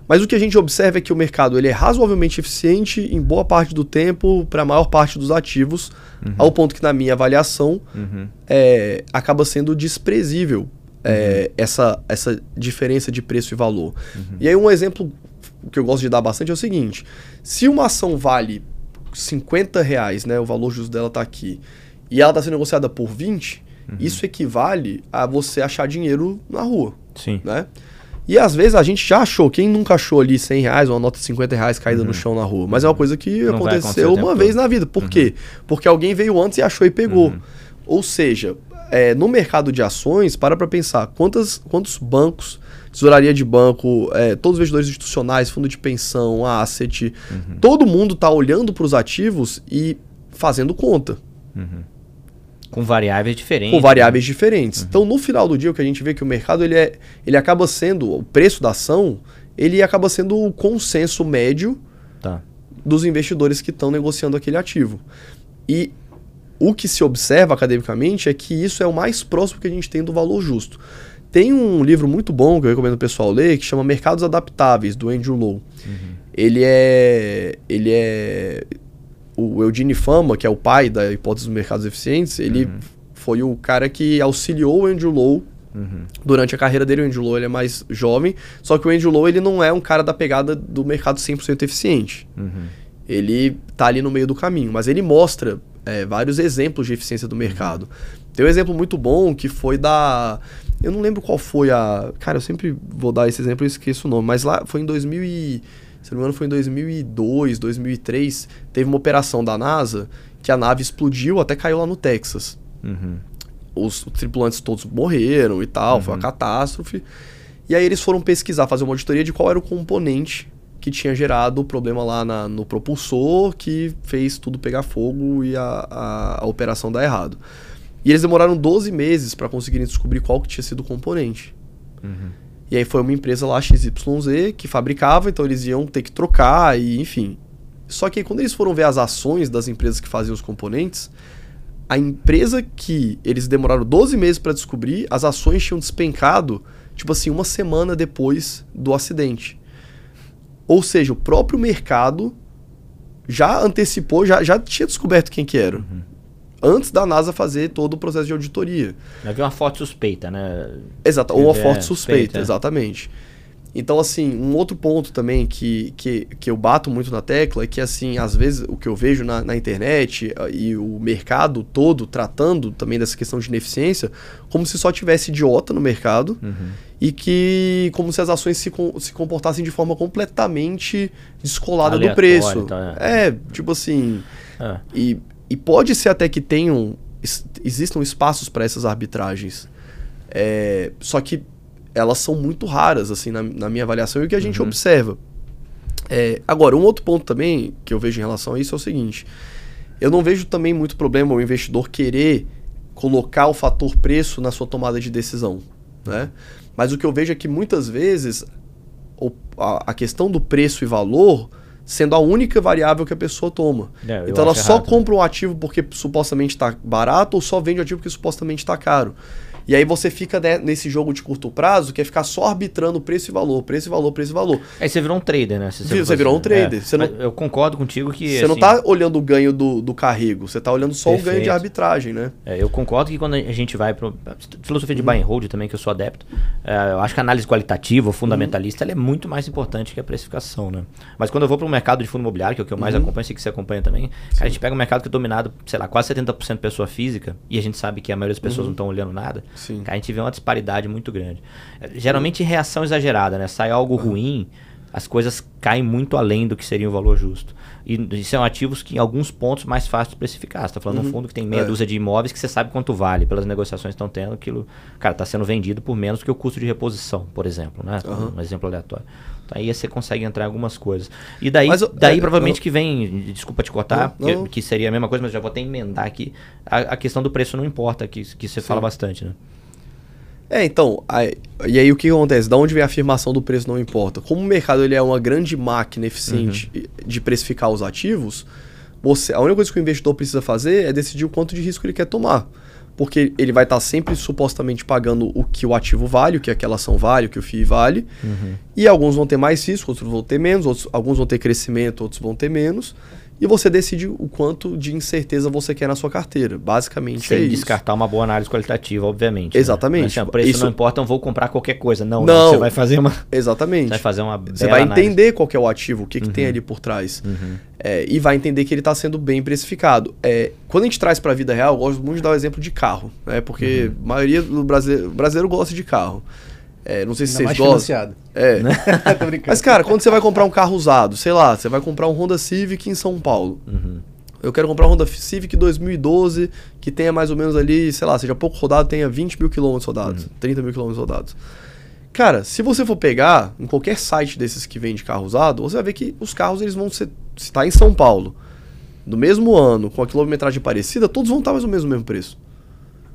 Mas o que a gente observa é que o mercado ele é razoavelmente eficiente em boa parte do tempo para a maior parte dos ativos, uhum. ao ponto que, na minha avaliação, uhum. é, acaba sendo desprezível é, uhum. essa, essa diferença de preço e valor. Uhum. E aí um exemplo que eu gosto de dar bastante é o seguinte: se uma ação vale 50 reais, né, o valor justo dela está aqui, e ela está sendo negociada por 20, uhum. isso equivale a você achar dinheiro na rua. Sim. Né? E às vezes a gente já achou, quem nunca achou ali 100 reais ou uma nota de 50 reais caída uhum. no chão na rua? Mas é uma coisa que Não aconteceu uma vez todo. na vida. Por uhum. quê? Porque alguém veio antes e achou e pegou. Uhum. Ou seja, é, no mercado de ações, para para pensar, quantas, quantos bancos, tesouraria de banco, é, todos os investidores institucionais, fundo de pensão, asset, uhum. todo mundo está olhando para os ativos e fazendo conta. Uhum. Com variáveis diferentes. Com variáveis né? diferentes. Uhum. Então, no final do dia, o que a gente vê é que o mercado ele, é, ele acaba sendo, o preço da ação, ele acaba sendo o consenso médio tá. dos investidores que estão negociando aquele ativo. E o que se observa academicamente é que isso é o mais próximo que a gente tem do valor justo. Tem um livro muito bom que eu recomendo o pessoal ler que chama Mercados Adaptáveis, do Andrew Lowe. Uhum. Ele é. Ele é. O Eugene Fama, que é o pai da hipótese dos mercados eficientes, ele uhum. foi o cara que auxiliou o Andrew Lowe Uhum. Durante a carreira dele, o Andrew Lowe ele é mais jovem, só que o Andrew Lowe ele não é um cara da pegada do mercado 100% eficiente. Uhum. Ele tá ali no meio do caminho, mas ele mostra é, vários exemplos de eficiência do mercado. Tem um exemplo muito bom que foi da. Eu não lembro qual foi a. Cara, eu sempre vou dar esse exemplo e esqueço o nome, mas lá foi em 2000 e, se não me engano, foi em 2002, 2003, teve uma operação da NASA que a nave explodiu, até caiu lá no Texas. Uhum. Os, os, tripulantes todos morreram e tal, uhum. foi uma uhum. catástrofe. E aí eles foram pesquisar, fazer uma auditoria de qual era o componente que tinha gerado o problema lá na, no propulsor, que fez tudo pegar fogo e a, a, a operação dar errado. E eles demoraram 12 meses para conseguirem descobrir qual que tinha sido o componente. Uhum. E aí foi uma empresa lá, XYZ, que fabricava, então eles iam ter que trocar e enfim. Só que aí, quando eles foram ver as ações das empresas que faziam os componentes, a empresa que eles demoraram 12 meses para descobrir, as ações tinham despencado, tipo assim, uma semana depois do acidente. Ou seja, o próprio mercado já antecipou, já, já tinha descoberto quem que era. Uhum. Antes da NASA fazer todo o processo de auditoria. Havia uma forte suspeita, né? Exato, ou uma é, forte suspeita, suspeita, exatamente. Então, assim, um outro ponto também que, que, que eu bato muito na tecla é que, assim, às vezes o que eu vejo na, na internet ah, e o mercado todo tratando também dessa questão de ineficiência, como se só tivesse idiota no mercado uhum. e que, como se as ações se, se comportassem de forma completamente descolada Aleatório, do preço. Então, é. é. tipo assim. É. E, e pode ser até que tenham, existam espaços para essas arbitragens. É, só que elas são muito raras, assim, na, na minha avaliação, e o que a gente uhum. observa. É, agora, um outro ponto também que eu vejo em relação a isso é o seguinte: eu não vejo também muito problema o investidor querer colocar o fator preço na sua tomada de decisão, né? Mas o que eu vejo é que muitas vezes a, a questão do preço e valor sendo a única variável que a pessoa toma. É, então ela só errado. compra um ativo porque supostamente está barato ou só vende um ativo porque supostamente está caro. E aí você fica né, nesse jogo de curto prazo, que é ficar só arbitrando preço e valor, preço e valor, preço e valor. Aí você virou um trader, né? Você, você virou um trader. É, não, eu concordo contigo que. Você assim, não está olhando o ganho do, do carrego, você está olhando só perfeito. o ganho de arbitragem, né? É, eu concordo que quando a gente vai para filosofia de uhum. buy and hold também, que eu sou adepto, é, eu acho que a análise qualitativa, fundamentalista, uhum. ela é muito mais importante que a precificação, né? Mas quando eu vou para o mercado de fundo imobiliário, que é o que eu mais uhum. acompanho, sei que você acompanha também, a gente pega um mercado que é dominado, sei lá, quase 70% pessoa física, e a gente sabe que a maioria das pessoas uhum. não estão olhando nada. Sim. a gente vê uma disparidade muito grande. Geralmente reação exagerada, né? Sai algo ruim, as coisas caem muito além do que seria o valor justo. E, são ativos que em alguns pontos mais fácil de precificar. Você está falando uhum. de um fundo que tem meia é. dúzia de imóveis que você sabe quanto vale pelas negociações que estão tendo, aquilo, cara, está sendo vendido por menos que o custo de reposição, por exemplo, né? Uhum. Um exemplo aleatório. Aí você consegue entrar em algumas coisas. E daí, daí é, provavelmente que vem, desculpa te cortar, não, não. Que, que, seria a mesma coisa, mas já vou até emendar aqui. A, a questão do preço não importa, que, que você Sim. fala bastante, né? É, então, aí, e aí o que acontece? Da onde vem a afirmação do preço não importa? Como o mercado ele é uma grande máquina eficiente uhum. de precificar os ativos, você, a única coisa que o investidor precisa fazer é decidir o quanto de risco ele quer tomar. Porque ele vai estar sempre supostamente pagando o que o ativo vale, o que aquela ação vale, o que o FII vale. Uhum. E alguns vão ter mais risco, outros vão ter menos, outros, alguns vão ter crescimento, outros vão ter menos e você decide o quanto de incerteza você quer na sua carteira. Basicamente Sem é descartar uma boa análise qualitativa, obviamente. Né? Exatamente. Né? O preço isso... não importa, eu vou comprar qualquer coisa. Não, não, não, você vai fazer uma. Exatamente. Você vai fazer uma. Você vai análise. entender qual é o ativo, o que, que uhum. tem ali por trás. Uhum. É, e vai entender que ele está sendo bem precificado. É, quando a gente traz para a vida real, eu gosto muito de dar o exemplo de carro, né? porque uhum. a maioria do brasileiro, brasileiro gosta de carro. É, não sei se Ainda vocês gostam. É. Né? Mas, cara, quando você vai comprar um carro usado, sei lá, você vai comprar um Honda Civic em São Paulo. Uhum. Eu quero comprar um Honda Civic 2012 que tenha mais ou menos ali, sei lá, seja pouco rodado, tenha 20 mil quilômetros rodados, uhum. 30 mil quilômetros rodados. Cara, se você for pegar em qualquer site desses que vende carro usado, você vai ver que os carros eles vão ser, se está em São Paulo, no mesmo ano, com a quilometragem parecida, todos vão estar mais ou menos no mesmo preço.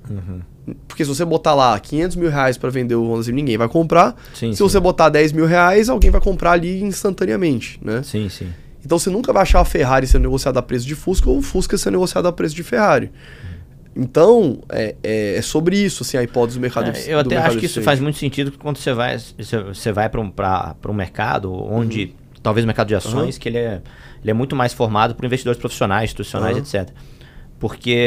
Uhum. Porque se você botar lá 500 mil reais para vender o Honda Civic, ninguém vai comprar. Sim, se sim. você botar 10 mil reais, alguém vai comprar ali instantaneamente, né? Sim, sim. Então você nunca vai achar a Ferrari sendo negociada a preço de Fusca ou o Fusca sendo negociado a preço de Ferrari. Então, é, é, é, sobre isso, assim, a hipótese do mercado é, Eu até acho que isso faz muito sentido quando você vai, você vai para um, um mercado onde, uhum. talvez o mercado de ações, uhum. que ele é, ele é muito mais formado por investidores profissionais, institucionais, uhum. etc. Porque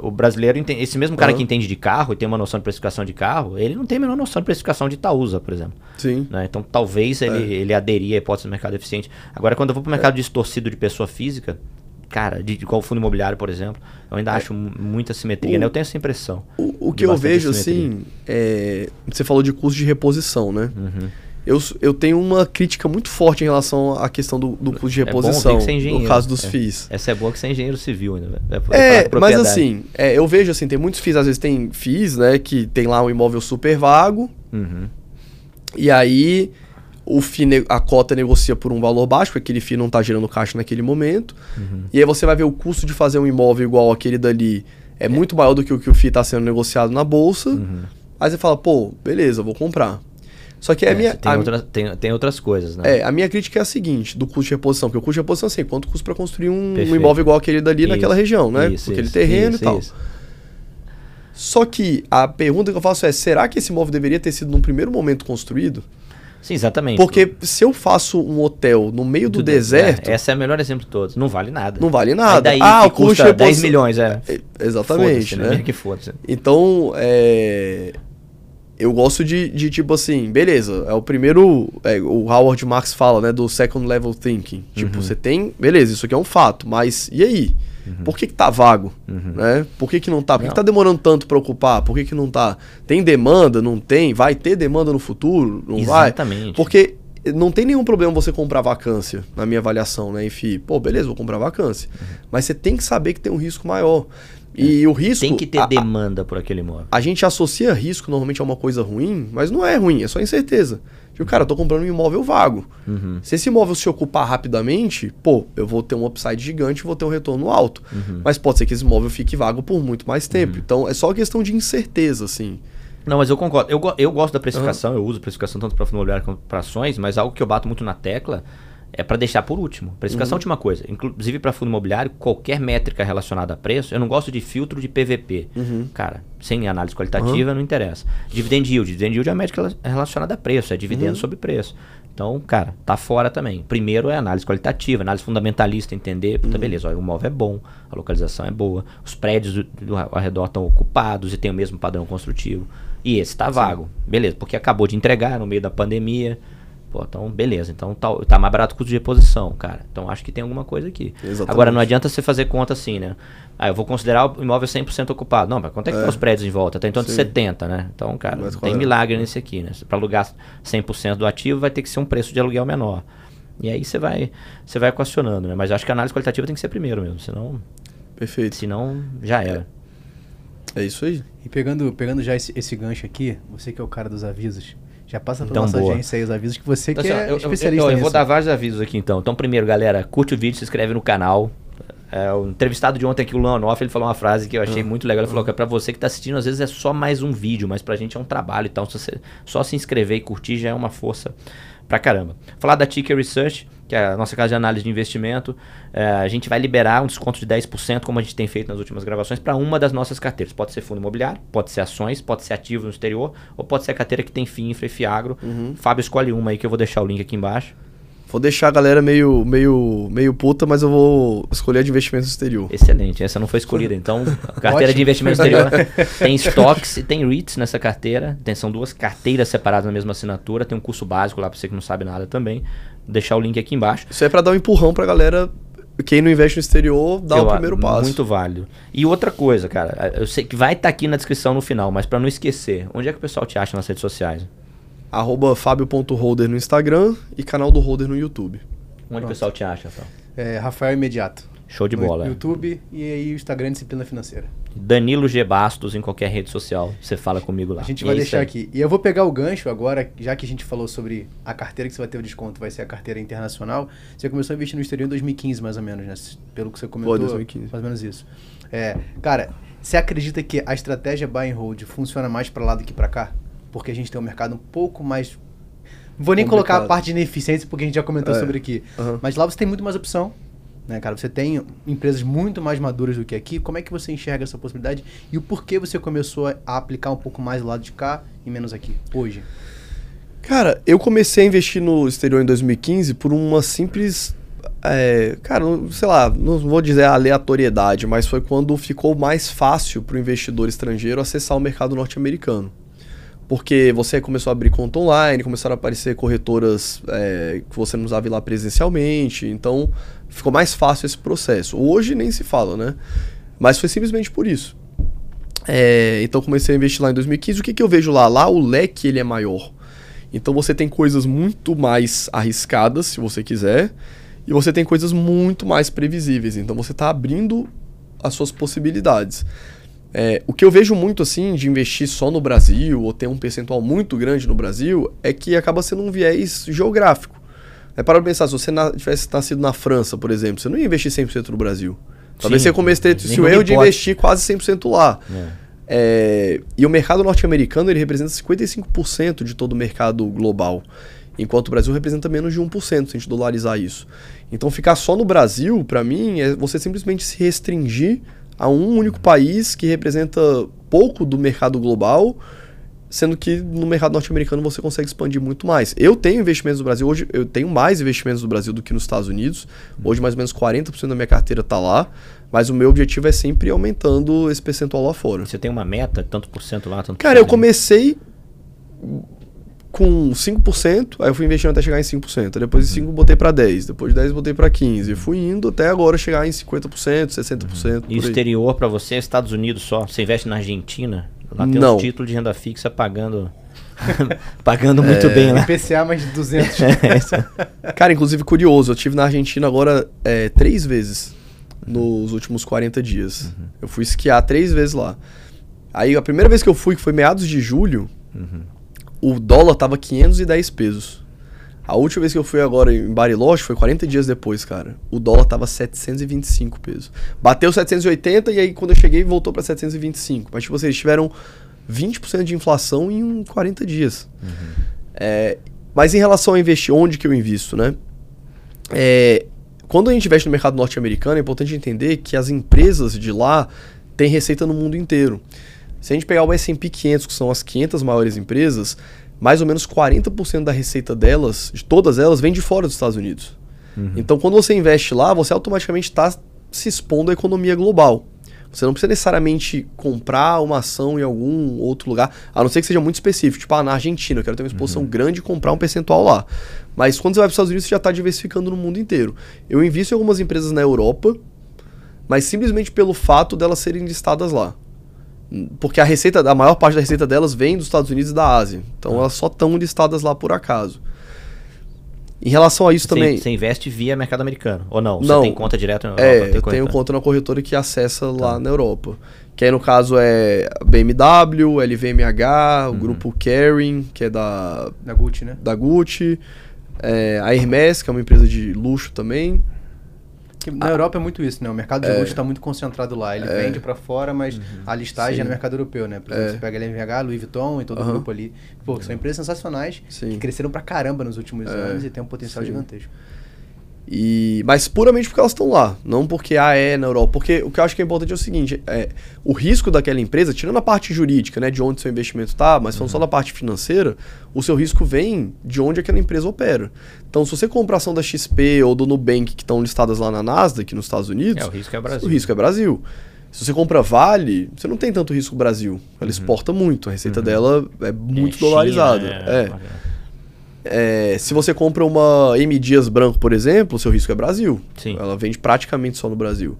o brasileiro, entende, esse mesmo cara uhum. que entende de carro e tem uma noção de precificação de carro, ele não tem a menor noção de precificação de Itaúsa, por exemplo. Sim. Né? Então talvez ele, é. ele aderia à hipótese do mercado eficiente. Agora, quando eu vou para o mercado é. distorcido de pessoa física, cara, de, de qual fundo imobiliário, por exemplo, eu ainda é. acho muita simetria, o, né? Eu tenho essa impressão. O, o que eu vejo, assim, é, você falou de custo de reposição, né? Uhum eu, eu tenho uma crítica muito forte em relação à questão do, do custo de reposição, é no caso dos é. FIIs. Essa é boa que você é engenheiro civil ainda. É, é mas assim, é, eu vejo assim, tem muitos FIIs, às vezes tem FIIs, né, que tem lá um imóvel super vago, uhum. e aí o FII, a cota negocia por um valor baixo, porque aquele FII não está gerando caixa naquele momento, uhum. e aí você vai ver o custo de fazer um imóvel igual aquele dali é, muito maior do que o que o FII está sendo negociado na bolsa, uhum. aí você fala, pô, beleza, vou comprar. Só que é, a minha. Tem, a, outra, tem, tem outras coisas, né? É, a minha crítica é a seguinte, do custo de reposição, porque o custo de reposição, assim, quanto custa para construir um, um, imóvel igual aquele dali isso, naquela região, né? Isso, Aquele isso, terreno e tal. Isso. Só que a pergunta que eu faço é: será que esse imóvel deveria ter sido num primeiro momento construído? Sim, exatamente. Porque se eu faço um hotel no meio do, do deserto. É, esse é o melhor exemplo de todos. Não vale nada. Não vale nada. Aí daí ah, o custo custa 10 milhões, é. é exatamente. Né? né? Que foda-se. Então, é, eu gosto de, de, tipo assim, beleza, é o primeiro. É, o Howard Marks fala, né, do second level thinking. Tipo, uhum. você tem. Beleza, isso aqui é um fato, mas e aí? Uhum. Por que, que tá vago? Uhum. Né? Por que, que não tá? Por que, que tá demorando tanto para ocupar? Por que, que não tá? Tem demanda? Não tem? Vai ter demanda no futuro? Não Exatamente. vai? Exatamente. Porque não tem nenhum problema você comprar vacância, na minha avaliação, né? Enfim, pô, beleza, vou comprar vacância. Uhum. Mas você tem que saber que tem um risco maior. E o risco. Tem que ter a, demanda por aquele imóvel. A gente associa risco normalmente a uma coisa ruim, mas não é ruim, é só incerteza. Tipo, cara, eu tô comprando um imóvel vago. Uhum. Se esse imóvel se ocupar rapidamente, pô, eu vou ter um upside gigante e vou ter um retorno alto. Uhum. Mas pode ser que esse imóvel fique vago por muito mais tempo. Uhum. Então é só questão de incerteza, assim. Não, mas eu concordo. Eu, eu gosto da precificação, eu uso precificação tanto para fundo imobiliário quanto para ações, mas algo que eu bato muito na tecla é para deixar por último. Precificação uhum. é última coisa. Inclusive para fundo imobiliário, qualquer métrica relacionada a preço, eu não gosto de filtro de PVP. Uhum. Cara, sem análise qualitativa uhum. não interessa. Dividend yield. Dividend yield é a métrica relacionada a preço, é dividendo uhum. sobre preço. Então, cara, tá fora também. Primeiro é análise qualitativa, análise fundamentalista, entender, puta, uhum. beleza, ó, o imóvel é bom, a localização é boa, os prédios do, do ao redor estão ocupados e tem o mesmo padrão construtivo. E esse tá vago. Beleza, porque acabou de entregar no meio da pandemia Pô, então beleza, então tá, tá mais barato o custo de reposição, cara. Então acho que tem alguma coisa aqui. Exatamente. Agora não adianta você fazer conta assim, né? Ah, eu vou considerar o imóvel 100% ocupado. Não, mas quanto é que é. tá os prédios em volta? Tá em torno de 70, né? Então, cara, tem milagre nesse aqui, né? Para alugar 100% do ativo vai ter que ser um preço de aluguel menor. E aí você vai, você vai equacionando, né? Mas acho que a análise qualitativa tem que ser primeiro mesmo, senão Perfeito. Senão já era. É, é isso aí. E pegando, pegando já esse, esse gancho aqui, você que é o cara dos avisos, já passa pela então, nossa boa. agência aí os avisos que você então, que assim, é eu, especialista eu, eu, eu vou dar vários avisos aqui então. Então, primeiro, galera, curte o vídeo, se inscreve no canal. É, o entrevistado de ontem aqui, o Lanoff, ele falou uma frase que eu achei uhum. muito legal. Ele falou que é pra você que tá assistindo, às vezes é só mais um vídeo, mas pra gente é um trabalho e tal. Se você só se inscrever e curtir já é uma força pra caramba. Falar da Ticker Research, que é a nossa casa de análise de investimento, é, a gente vai liberar um desconto de 10%, como a gente tem feito nas últimas gravações, para uma das nossas carteiras. Pode ser fundo imobiliário, pode ser ações, pode ser ativo no exterior, ou pode ser a carteira que tem FII, Infra e Fiagro. Uhum. Fábio escolhe uma aí que eu vou deixar o link aqui embaixo. Vou deixar a galera meio, meio, meio puta, mas eu vou escolher a de investimento exterior. Excelente, essa não foi escolhida. Então, carteira de investimento exterior tem stocks e tem REITs nessa carteira. Tem, são duas carteiras separadas na mesma assinatura. Tem um curso básico lá para você que não sabe nada também. Vou deixar o link aqui embaixo. Isso é para dar um empurrão pra galera quem não investe no exterior dá eu, o primeiro passo. Muito válido. E outra coisa, cara, eu sei que vai estar tá aqui na descrição no final, mas para não esquecer, onde é que o pessoal te acha nas redes sociais? Arroba fabio.holder no Instagram e canal do Holder no YouTube. Onde Pronto. o pessoal te acha, Rafael? É, Rafael Imediato. Show de bola. No YouTube e aí o Instagram Disciplina Financeira. Danilo G. Bastos em qualquer rede social. Você fala comigo lá. A gente vai é deixar aqui. E eu vou pegar o gancho agora, já que a gente falou sobre a carteira que você vai ter o desconto, vai ser a carteira internacional. Você começou a investir no exterior em 2015, mais ou menos, né? Pelo que você comentou. Pô, 2015. Mais ou menos isso. É, cara, você acredita que a estratégia buy and hold funciona mais para lá do que para cá? Porque a gente tem um mercado um pouco mais. Vou nem complicado. colocar a parte de ineficiência, porque a gente já comentou é. sobre aqui. Uhum. Mas lá você tem muito mais opção. Né, cara? Você tem empresas muito mais maduras do que aqui. Como é que você enxerga essa possibilidade? E o porquê você começou a aplicar um pouco mais do lado de cá e menos aqui, hoje? Cara, eu comecei a investir no exterior em 2015 por uma simples. É, cara, sei lá, não vou dizer aleatoriedade, mas foi quando ficou mais fácil para o investidor estrangeiro acessar o mercado norte-americano porque você começou a abrir conta online, começaram a aparecer corretoras é, que você não usava ir lá presencialmente, então ficou mais fácil esse processo. Hoje nem se fala, né? Mas foi simplesmente por isso. É, então comecei a investir lá em 2015. O que, que eu vejo lá? Lá o leque ele é maior. Então você tem coisas muito mais arriscadas, se você quiser, e você tem coisas muito mais previsíveis. Então você está abrindo as suas possibilidades. É, o que eu vejo muito assim de investir só no Brasil ou ter um percentual muito grande no Brasil é que acaba sendo um viés geográfico. É para pensar, se você na, tivesse nascido na França, por exemplo, você não ia investir 100% no Brasil. Talvez Sim, você comecesse o erro de investir quase 100% lá. É. É, e o mercado norte-americano ele representa 55% de todo o mercado global, enquanto o Brasil representa menos de 1% se a gente dolarizar isso. Então ficar só no Brasil, para mim, é você simplesmente se restringir a um único país que representa pouco do mercado global, sendo que no mercado norte-americano você consegue expandir muito mais. Eu tenho investimentos no Brasil, hoje eu tenho mais investimentos no Brasil do que nos Estados Unidos. Hoje mais ou menos 40% da minha carteira está lá, mas o meu objetivo é sempre aumentando esse percentual lá fora. Você tem uma meta, tanto por cento lá, tanto Cara, eu comecei com 5%, aí eu fui investindo até chegar em 5%. Depois de 5 botei para 10, depois de 10 botei para 15. E fui indo até agora chegar em 50%, 60%. Uhum. E exterior para você é Estados Unidos só? Você investe na Argentina? Lá tem Não. um título de renda fixa pagando pagando muito é, bem lá. IPCA mais de 200. é, Cara, inclusive curioso, eu tive na Argentina agora é, três vezes nos últimos 40 dias. Uhum. Eu fui esquiar três vezes lá. Aí a primeira vez que eu fui, que foi meados de julho, uhum o dólar tava 510 pesos. A última vez que eu fui agora em Bariloche foi 40 dias depois, cara. O dólar tava 725 pesos. Bateu 780 e aí quando eu cheguei voltou para 725. Mas tipo assim, eles tiveram 20% de inflação em 40 dias. Uhum. É, mas em relação a investir, onde que eu invisto, né? É, quando a gente investe no mercado norte-americano, é importante entender que as empresas de lá têm receita no mundo inteiro. Se a gente pegar o S&P 500, que são as 500 maiores empresas, mais ou menos 40% da receita delas, de todas elas, vem de fora dos Estados Unidos. Uhum. Então, quando você investe lá, você automaticamente está se expondo à economia global. Você não precisa necessariamente comprar uma ação em algum outro lugar, a não ser que seja muito específico. Tipo, ah, na Argentina, eu quero ter uma exposição uhum. grande e comprar um percentual lá. Mas quando você vai para os Estados Unidos, você já está diversificando no mundo inteiro. Eu invisto em algumas empresas na Europa, mas simplesmente pelo fato delas serem listadas lá. Porque a receita, a maior parte da receita delas vem dos Estados Unidos e da Ásia. Então ah. elas só estão listadas lá por acaso. Em relação a isso você, também. Você investe via mercado americano, ou não? Você tem conta direto na é, Europa? É, eu tenho conta na corretora que acessa tá. lá na Europa. Que aí no caso é BMW, LVMH, o uhum. grupo Kering, que é da. Da Gucci, né? Da Gucci. É, a Hermes, que é uma empresa de luxo também. Que na ah, Europa é muito isso, né? O mercado de é, luxo está muito concentrado lá. Ele é, vende para fora, mas uhum, a listagem sim. é no mercado europeu, né? Por exemplo, é. você pega LVMH, Louis Vuitton e todo uhum. o grupo ali. Pô, são empresas sensacionais sim. que cresceram pra caramba nos últimos é. anos e tem um potencial sim. gigantesco. E, mas puramente porque elas estão lá, não porque ah, é na Europa. Porque o que eu acho que é importante é o seguinte: é, o risco daquela empresa, tirando a parte jurídica, né, de onde seu investimento está, mas falando uhum. só da parte financeira, o seu risco vem de onde aquela empresa opera. Então, se você compra ação da XP ou do Nubank que estão listadas lá na Nasdaq, nos Estados Unidos, é, o risco é Brasil. O risco é Brasil. Se você compra Vale, você não tem tanto risco Brasil. Ela uhum. exporta muito, a receita uhum. dela é muito é, dolarizada. China, é. é. É, se você compra uma M Dias branco, por exemplo, o seu risco é Brasil. Sim. Ela vende praticamente só no Brasil.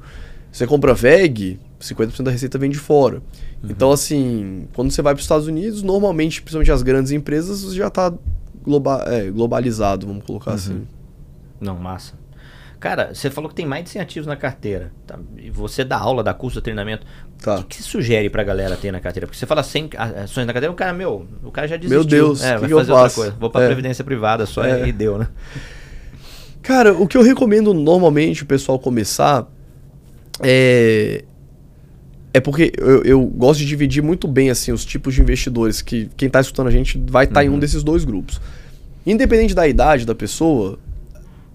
Se você compra VEG, 50% da receita vem de fora. Uhum. Então, assim, quando você vai para os Estados Unidos, normalmente, principalmente as grandes empresas, já está globa é, globalizado, vamos colocar uhum. assim. Não, massa. Cara, você falou que tem mais de 100 ativos na carteira. Tá? E você dá aula, dá curso, dá treinamento. Tá. O que, que você sugere pra galera ter na carteira? Porque você fala 100 ações na carteira, o cara, meu, o cara já desistiu. Meu Deus, é, vai que fazer outra coisa. Vou pra é. previdência privada só é. e deu, né? Cara, o que eu recomendo normalmente o pessoal começar é. É porque eu, eu, gosto de dividir muito bem assim os tipos de investidores que quem está escutando a gente vai estar tá uhum. em um uhum. desses dois grupos. Independente da idade da pessoa,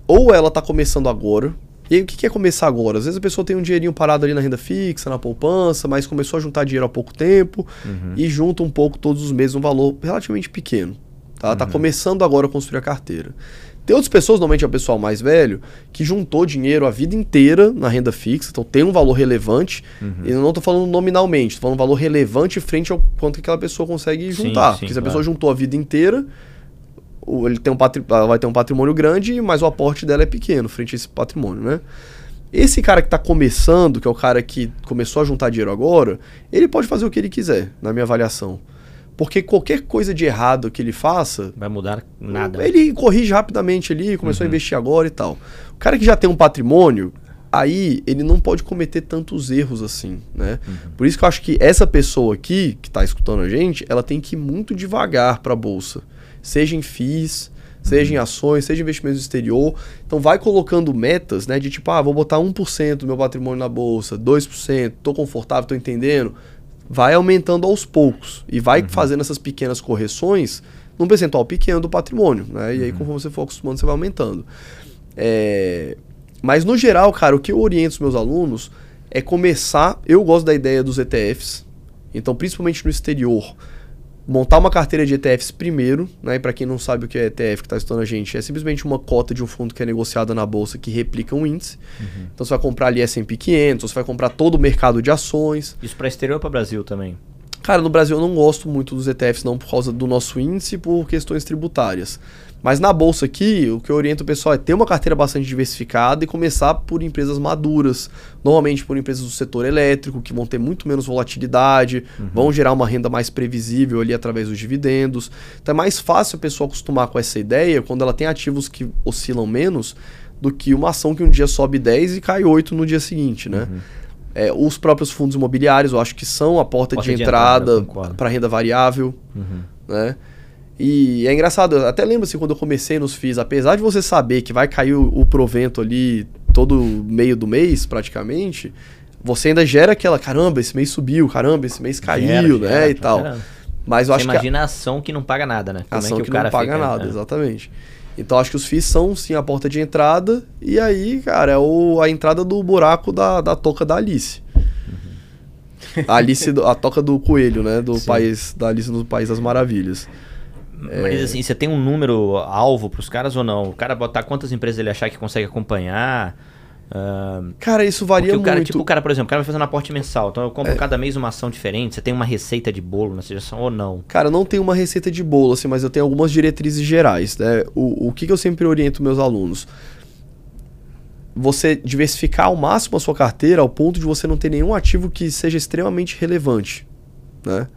ou ela está começando agora. E aí, o que é começar agora? Às vezes a pessoa tem um dinheirinho parado ali na renda fixa, na poupança, mas começou a juntar dinheiro há pouco tempo uhum. e junta um pouco todos os meses um valor relativamente pequeno. Tá? tá uhum. tá começando agora a construir a carteira. Tem outras pessoas, normalmente é o pessoal mais velho, que juntou dinheiro a vida inteira na renda fixa, então tem um valor relevante. Uhum. E eu não estou falando nominalmente, estou falando um valor relevante frente ao quanto que aquela pessoa consegue juntar. Sim, sim, Porque se a pessoa juntou a vida inteira, ele tem um vai ter um patrimônio grande, mas o aporte dela é pequeno frente a esse patrimônio, né? Esse cara que está começando, que é o cara que começou a juntar dinheiro agora, ele pode fazer o que ele quiser, na minha avaliação. Porque qualquer coisa de errado que ele faça. Vai mudar nada. Ele corrige rapidamente ali, começou uhum. a investir agora e tal. O cara que já tem um patrimônio, aí ele não pode cometer tantos erros assim, né? Uhum. Por isso que eu acho que essa pessoa aqui, que está escutando a gente, ela tem que ir muito devagar para a bolsa seja em FIIs, seja em uhum. ações, seja em investimentos no exterior. Então vai colocando metas, né, de tipo, ah, vou botar 1% do meu patrimônio na bolsa, 2%, tô confortável, tô entendendo. Vai aumentando aos poucos e vai uhum. fazendo essas pequenas correções num percentual pequeno do patrimônio, né? E aí, uhum. conforme você for acostumando, você vai aumentando. É... Mas no geral, cara, o que eu oriento os meus alunos é começar. Eu gosto da ideia dos ETFs, então, principalmente no exterior montar uma carteira de ETFs primeiro, né? Para quem não sabe o que é ETF que está estudando a gente, é simplesmente uma cota de um fundo que é negociada na bolsa que replica um índice. Uhum. Então você vai comprar ali S&P 500, você vai comprar todo o mercado de ações. Isso para exterior ou para Brasil também? Cara, no Brasil eu não gosto muito dos ETFs não por causa do nosso índice por questões tributárias. Mas na bolsa aqui, o que eu oriento o pessoal é ter uma carteira bastante diversificada e começar por empresas maduras, normalmente por empresas do setor elétrico, que vão ter muito menos volatilidade, uhum. vão gerar uma renda mais previsível ali através dos dividendos. Então é mais fácil a pessoa acostumar com essa ideia quando ela tem ativos que oscilam menos do que uma ação que um dia sobe 10 e cai 8 no dia seguinte, né? Uhum. É, os próprios fundos imobiliários, eu acho que são a porta, porta de, entrada para renda variável, uhum. né? E é engraçado, eu até lembro assim, quando eu comecei nos FIIs, apesar de você saber que vai cair o, o provento ali todo meio do mês, praticamente, você ainda gera aquela, caramba, esse mês subiu, caramba, esse mês caiu, gera, né, gera, e tal. Mas eu você acho imagina que a ação que não paga nada, né? Como ação é que, que não paga fica, nada, né? exatamente. Então acho que os FIIs são sim a porta de entrada, e aí, cara, é o, a entrada do buraco da, da toca da Alice. Uhum. A Alice, a toca do coelho, né? Do sim. país, da Alice no País das Maravilhas. Mas é... assim, você tem um número alvo para os caras ou não? O cara botar quantas empresas ele achar que consegue acompanhar? Uh, cara, isso varia o cara, muito. Tipo, o cara, por exemplo, o cara vai fazendo aporte mensal. Então eu compro é. cada mês uma ação diferente. Você tem uma receita de bolo na sugestão ou não? Cara, não tem uma receita de bolo, assim, mas eu tenho algumas diretrizes gerais. Né? O, o que, que eu sempre oriento meus alunos? Você diversificar ao máximo a sua carteira ao ponto de você não ter nenhum ativo que seja extremamente relevante. Né?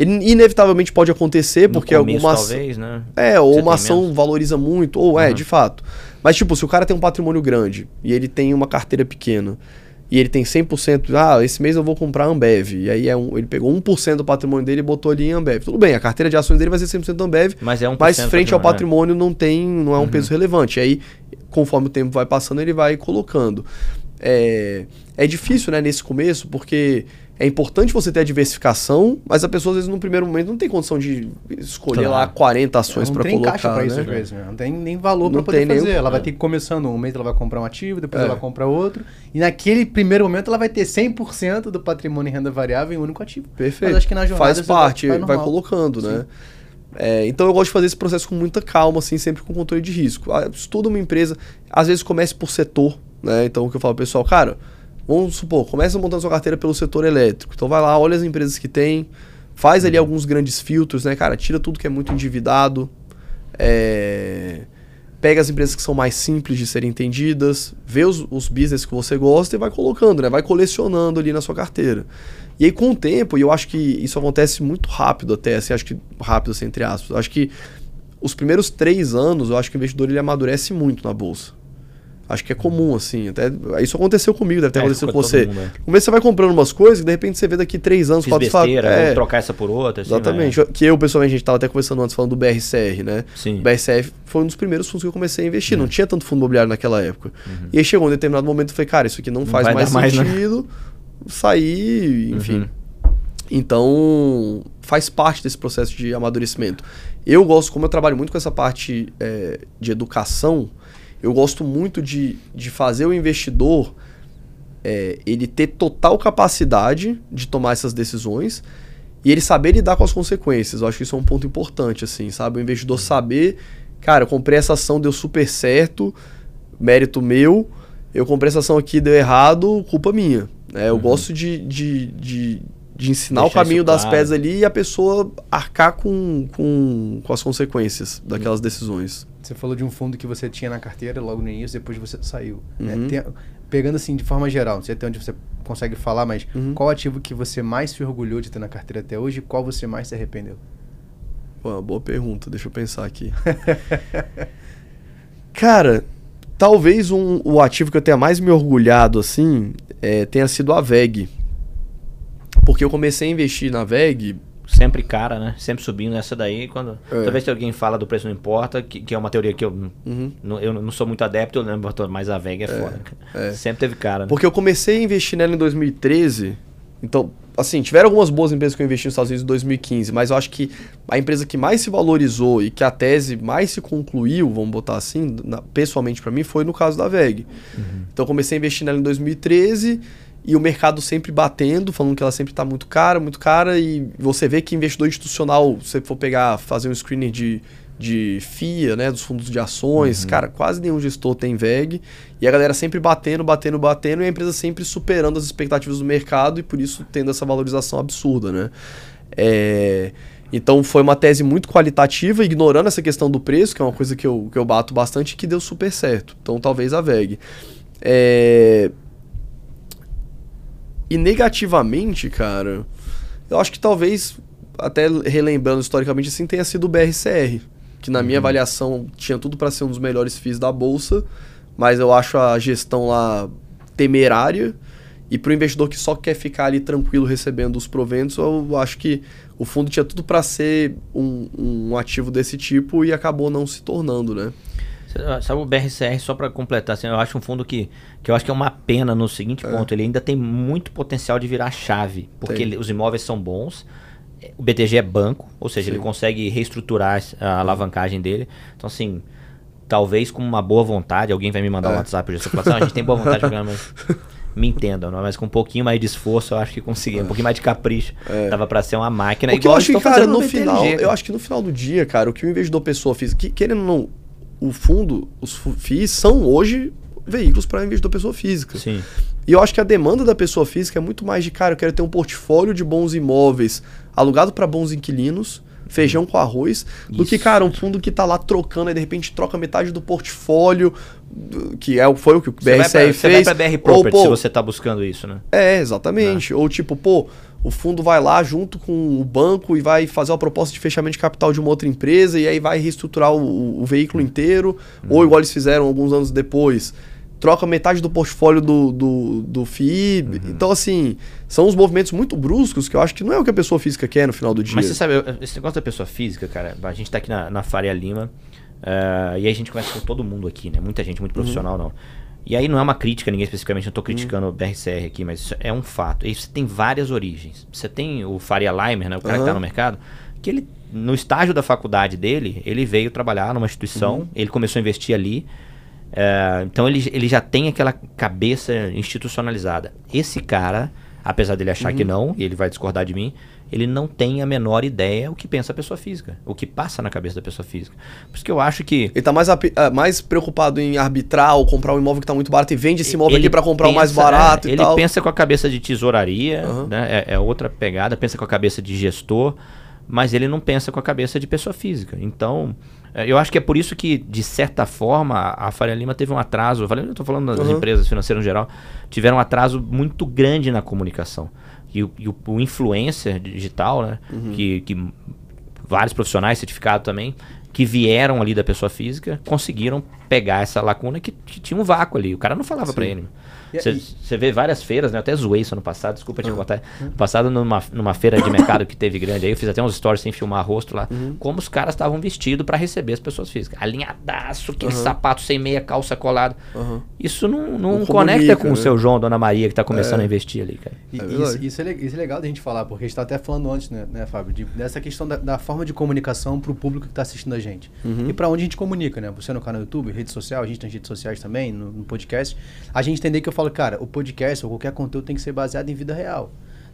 Inevitavelmente pode acontecer, porque começo, alguma talvez, né? É, ou Você uma ação menos. valoriza muito, ou uhum. é, de fato. Mas, tipo, se o cara tem um patrimônio grande e ele tem uma carteira pequena e ele tem 100%, ah, esse mês eu vou comprar Ambev. E aí é um, ele pegou 1% do patrimônio dele e botou ali em Ambev. Tudo bem, a carteira de ações dele vai ser 100% Ambev, mas, é 1% mas frente ao patrimônio não tem, não é um uhum. peso relevante. E aí, conforme o tempo vai passando, ele vai colocando. É, é difícil, né, nesse começo, porque é importante você ter a diversificação, mas a pessoa, às vezes, no primeiro momento, não tem condição de escolher claro. lá 40 ações para colocar. Não tem caixa para né? isso, às vezes. Não tem nem valor para poder fazer. Nenhum... Ela vai ter que começando um mês, ela vai comprar um ativo, depois é. ela vai comprar outro. E naquele primeiro momento, ela vai ter 100% do patrimônio em renda variável em um único ativo. Perfeito. Mas acho que na jornada Faz parte, vai, vai colocando, né? Sim. né? É, então eu gosto de fazer esse processo com muita calma, assim, sempre com controle de risco. Ah, estuda uma empresa, às vezes comece por setor, né? Então o que eu falo, pessoal, cara Vamos supor, começa montando sua carteira pelo setor elétrico. Então vai lá, olha as empresas que tem, faz ali alguns grandes filtros, né, cara? Tira tudo que é muito endividado. É... Pega as empresas que são mais simples de serem entendidas, vê os, os business que você gosta e vai colocando, né? Vai colecionando ali na sua carteira. E aí, com o tempo, e eu acho que isso acontece muito rápido até, assim, acho que rápido, assim, entre aspas. Acho que os primeiros três anos, eu acho que o investidor ele amadurece muito na bolsa. Acho que é comum, assim. Até, isso aconteceu comigo, deve ter é, acontecido com você. Mundo, é. você vai comprando umas coisas e de repente você vê daqui três anos, Fiz quatro besteira, é, trocar essa por outra. Assim, exatamente. Que eu, pessoalmente, a gente estava até conversando antes falando do BRCR, né? Sim. O BRCR foi um dos primeiros fundos que eu comecei a investir. Uhum. Não tinha tanto fundo imobiliário naquela época. Uhum. E aí chegou um determinado momento e falei, cara, isso aqui não, não faz mais sentido. Mais, né? Sair, enfim. Uhum. Então, faz parte desse processo de amadurecimento. Eu gosto, como eu trabalho muito com essa parte é, de educação eu gosto muito de, de fazer o investidor é, ele ter total capacidade de tomar essas decisões e ele saber lidar com as consequências. Eu acho que isso é um ponto importante, assim, sabe? O investidor saber, cara, eu comprei essa ação, deu super certo, mérito meu, eu comprei essa ação aqui, deu errado, culpa minha. É, eu uhum. gosto de, de, de, de ensinar Deixar o caminho das claro. pedras ali e a pessoa arcar com, com, com as consequências daquelas decisões. Você falou de um fundo que você tinha na carteira logo no início, depois você saiu. Né? Uhum. Tem, pegando assim de forma geral, não sei até onde você consegue falar, mas uhum. qual ativo que você mais se orgulhou de ter na carteira até hoje e qual você mais se arrependeu? Pô, boa pergunta, deixa eu pensar aqui. Cara, talvez um, o ativo que eu tenha mais me orgulhado assim é, tenha sido a VEG. Porque eu comecei a investir na VEG sempre cara, né? Sempre subindo essa daí. Quando é. talvez se alguém fala do preço não importa, que, que é uma teoria que eu, uhum. não, eu não sou muito adepto, eu lembro, mas a VEG é, é foda. É. Sempre teve cara. Né? Porque eu comecei a investir nela em 2013. Então, assim, tiveram algumas boas empresas que eu investi nos Estados Unidos em 2015, mas eu acho que a empresa que mais se valorizou e que a tese mais se concluiu, vamos botar assim, na, pessoalmente para mim, foi no caso da VEG. Uhum. Então, eu comecei a investir nela em 2013 e o mercado sempre batendo, falando que ela sempre está muito cara, muito cara, e você vê que investidor institucional, se você for pegar, fazer um screener de, de FIA, né, dos fundos de ações, uhum. cara, quase nenhum gestor tem VEG, e a galera sempre batendo, batendo, batendo, e a empresa sempre superando as expectativas do mercado, e por isso tendo essa valorização absurda, né. É... Então foi uma tese muito qualitativa, ignorando essa questão do preço, que é uma coisa que eu, que eu bato bastante, que deu super certo. Então talvez a VEG. É... E negativamente, cara, eu acho que talvez, até relembrando historicamente assim, tenha sido o BRCR. Que na uhum. minha avaliação tinha tudo para ser um dos melhores FIIs da bolsa, mas eu acho a gestão lá temerária. E para o investidor que só quer ficar ali tranquilo recebendo os proventos, eu acho que o fundo tinha tudo para ser um, um ativo desse tipo e acabou não se tornando, né? Sabe o BRCR, só para completar, assim, eu acho um fundo que, que eu acho que é uma pena no seguinte é. ponto. Ele ainda tem muito potencial de virar chave, porque ele, os imóveis são bons. O BTG é banco, ou seja, Sim. ele consegue reestruturar a alavancagem dele. Então, assim, talvez com uma boa vontade, alguém vai me mandar é. um WhatsApp hoje, assim, a gente tem boa vontade, mas me entendam, não? mas com um pouquinho mais de esforço eu acho que consegui, é. um pouquinho mais de capricho. É. Dava para ser uma máquina. Porque igual eu acho que, cara, no final, eu acho que no final do dia, cara, o que o investidor pessoa fez, que, querendo não, o fundo, os FIIs são hoje veículos para investidor pessoa física. Sim. E eu acho que a demanda da pessoa física é muito mais de, cara, eu quero ter um portfólio de bons imóveis alugado para bons inquilinos, feijão com arroz, Isso. do que, cara, um fundo que tá lá trocando e de repente troca metade do portfólio, que é, foi o que o BRCR você fez. Você vai pra BR Property ou, pô, se você tá buscando isso, né? É, exatamente. Ah. Ou tipo, pô, o fundo vai lá junto com o banco e vai fazer uma proposta de fechamento de capital de uma outra empresa e aí vai reestruturar o, o veículo inteiro, hum. ou igual eles fizeram alguns anos depois, troca metade do portfólio do, do, do FIB. Uhum. Então, assim, são uns movimentos muito bruscos que eu acho que não é o que a pessoa física quer no final do dia. Mas você sabe, esse negócio da pessoa física, cara, a gente tá aqui na, na Faria Lima uh, e aí a gente conversa com todo mundo aqui, né? Muita gente, muito uhum. profissional, uhum. não. E aí não é uma crítica, ninguém especificamente, não tô criticando uhum. o BRCR aqui, mas isso é um fato. E você tem várias origens. Você tem o Faria Limer, né? O cara que tá no mercado, que ele, no estágio da faculdade dele, ele veio trabalhar numa instituição, uhum. ele começou a investir ali. É, então ele, ele já tem aquela cabeça institucionalizada. Esse cara, apesar dele achar uhum. que não, e ele vai discordar de mim, ele não tem a menor ideia o que pensa a pessoa física, o que passa na cabeça da pessoa física. Por isso que eu acho que. Ele está mais, ah, mais preocupado em arbitrar ou comprar um imóvel que está muito barato e vende esse imóvel ele aqui para comprar o mais barato é, e ele tal. Ele pensa com a cabeça de tesouraria, uhum. né? é, é outra pegada, pensa com a cabeça de gestor, mas ele não pensa com a cabeça de pessoa física. Então. É, eu acho que é por isso que, de certa forma, a Faria Lima teve um atraso. Eu estou falando das uhum. empresas financeiras no geral, tiveram um atraso muito grande na comunicação. E, o, e o, o influencer digital, né? Uhum. Que, que vários profissionais certificados também, que vieram ali da pessoa física, conseguiram pegar essa lacuna que, que tinha um vácuo ali. O cara não falava para ele. Você vê várias feiras, né? Eu até zoei isso ano passado, desculpa te contar. Uhum. Passado numa, numa feira de mercado que teve grande aí, eu fiz até uns stories sem filmar rosto lá. Uhum. Como os caras estavam vestidos para receber as pessoas físicas. Alinhadaço, aquele uhum. sapato sem meia, calça colada. Isso não, não, não conecta com né? o seu João, Dona Maria, que tá começando é. a investir ali, cara. E, é isso, isso, é, isso é legal da gente falar, porque a gente tá até falando antes, né, né Fábio? De, dessa questão da, da, forma de comunicação pro público que tá assistindo a gente. Uhum. E para onde a gente comunica, né? Você no canal do YouTube, rede social, a gente nas redes sociais também, no, no podcast. A gente entender que eu falo, cara, o podcast ou qualquer conteúdo tem que ser baseado em vida real.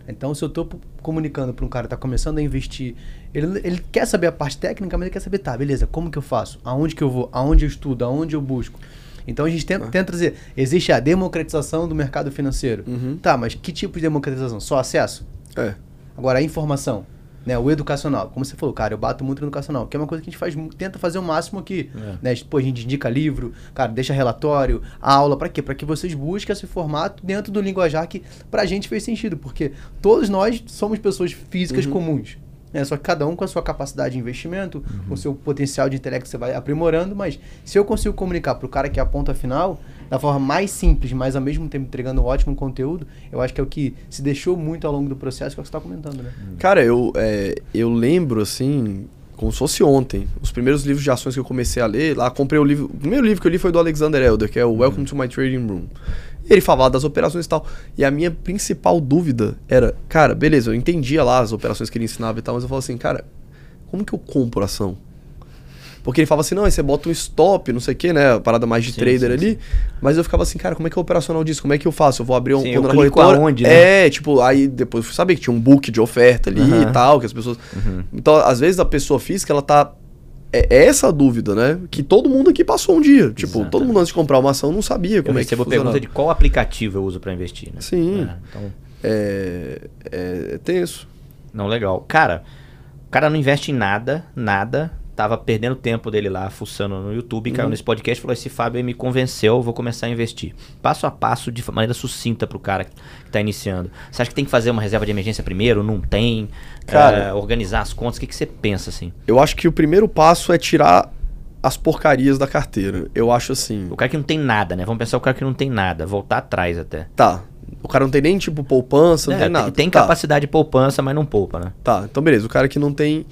Então, se eu estou comunicando para um cara que está começando a investir, ele, ele quer saber a parte técnica, mas ele quer saber, tá, beleza, como que eu faço? Aonde que eu vou? Aonde eu estudo? Aonde eu busco? Então, a gente tenta, ah. tenta trazer, existe a democratização do mercado financeiro. Uhum. Tá, mas que tipo de democratização? Só acesso? É. Agora, a informação. Né, o educacional, como você falou, cara, eu bato muito no educacional, que é uma coisa que a gente faz, tenta fazer o máximo aqui. É. Né? Pô, a gente indica livro, cara, deixa relatório, aula, para quê? Para que vocês busquem esse formato dentro do linguajar que pra gente fez sentido, porque todos nós somos pessoas físicas uhum. comuns. Né? Só que cada um com a sua capacidade de investimento, uhum. com o seu potencial de intelecto você vai aprimorando, mas se eu consigo comunicar para o cara que é a ponta final, da forma mais simples, mas ao mesmo tempo entregando um ótimo conteúdo, eu acho que é o que se deixou muito ao longo do processo, que é o que você está comentando, né? Hum. Cara, eu, é, eu lembro, assim, como se fosse ontem, os primeiros livros de ações que eu comecei a ler, lá comprei o livro, o primeiro livro que eu li foi do Alexander Elder, que é o uhum. Welcome to My Trading Room. Ele falava das operações e tal. E a minha principal dúvida era, cara, beleza, eu entendia lá as operações que ele ensinava e tal, mas eu falava assim, cara, como que eu compro ação? Porque ele falava assim, não, aí você bota um stop, não sei o que, né? Parada mais de sim, trader sim, ali. Sim. Mas eu ficava assim, cara, como é que é o operacional disso? Como é que eu faço? Eu vou abrir um sim, conta na corretora. Aonde, né? É, tipo, aí depois eu fui saber que tinha um book de oferta ali uhum. e tal, que as pessoas. Uhum. Então, às vezes a pessoa física, ela tá. É, é essa dúvida, né? Que todo mundo aqui passou um dia. Tipo, Exato. todo mundo antes de comprar uma ação não sabia como eu é que recebo pergunta de qual aplicativo eu uso para investir, né? Sim. É, então... é, é, é tenso. Não, legal. Cara, o cara não investe em nada, nada tava perdendo tempo dele lá, fuçando no YouTube, caiu uhum. nesse podcast e falou: esse Fábio me convenceu, vou começar a investir. Passo a passo, de maneira sucinta pro cara que tá iniciando. Você acha que tem que fazer uma reserva de emergência primeiro? Não tem? Cara, é, organizar as contas? O que, que você pensa assim? Eu acho que o primeiro passo é tirar as porcarias da carteira. Eu acho assim. O cara que não tem nada, né? Vamos pensar o cara que não tem nada, voltar atrás até. Tá. O cara não tem nem tipo poupança, não é, tem nada. Tem, tem tá. capacidade de poupança, mas não poupa, né? Tá, então beleza. O cara que não tem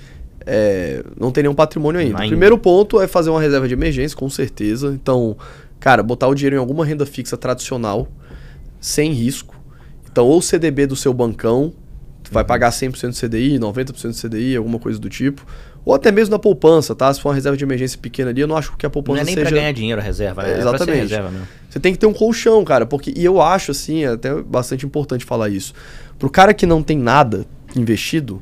é, não tem nenhum patrimônio ainda. ainda. O primeiro ponto é fazer uma reserva de emergência, com certeza. Então, cara, botar o dinheiro em alguma renda fixa tradicional, sem risco. Então, ou CDB do seu bancão, tu vai uhum. pagar 100% do CDI, 90% do CDI, alguma coisa do tipo. Ou até mesmo na poupança, tá? Se for uma reserva de emergência pequena ali, eu não acho que a poupança seja... Não é nem seja... pra ganhar dinheiro a reserva, né? É, exatamente. É reserva mesmo. Você tem que ter um colchão, cara. porque E eu acho, assim, é até bastante importante falar isso. Pro cara que não tem nada investido,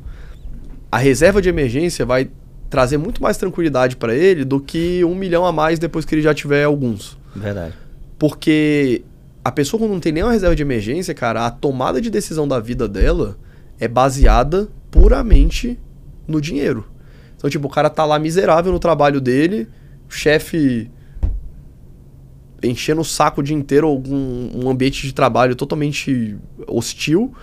a reserva de emergência vai trazer muito mais tranquilidade para ele do que um milhão a mais depois que ele já tiver alguns. Verdade. Porque a pessoa quando não tem nenhuma reserva de emergência, cara, a tomada de decisão da vida dela é baseada puramente no dinheiro. Então, tipo, o cara tá lá miserável no trabalho dele, o chefe enchendo o saco o dia inteiro, algum um ambiente de trabalho totalmente hostil.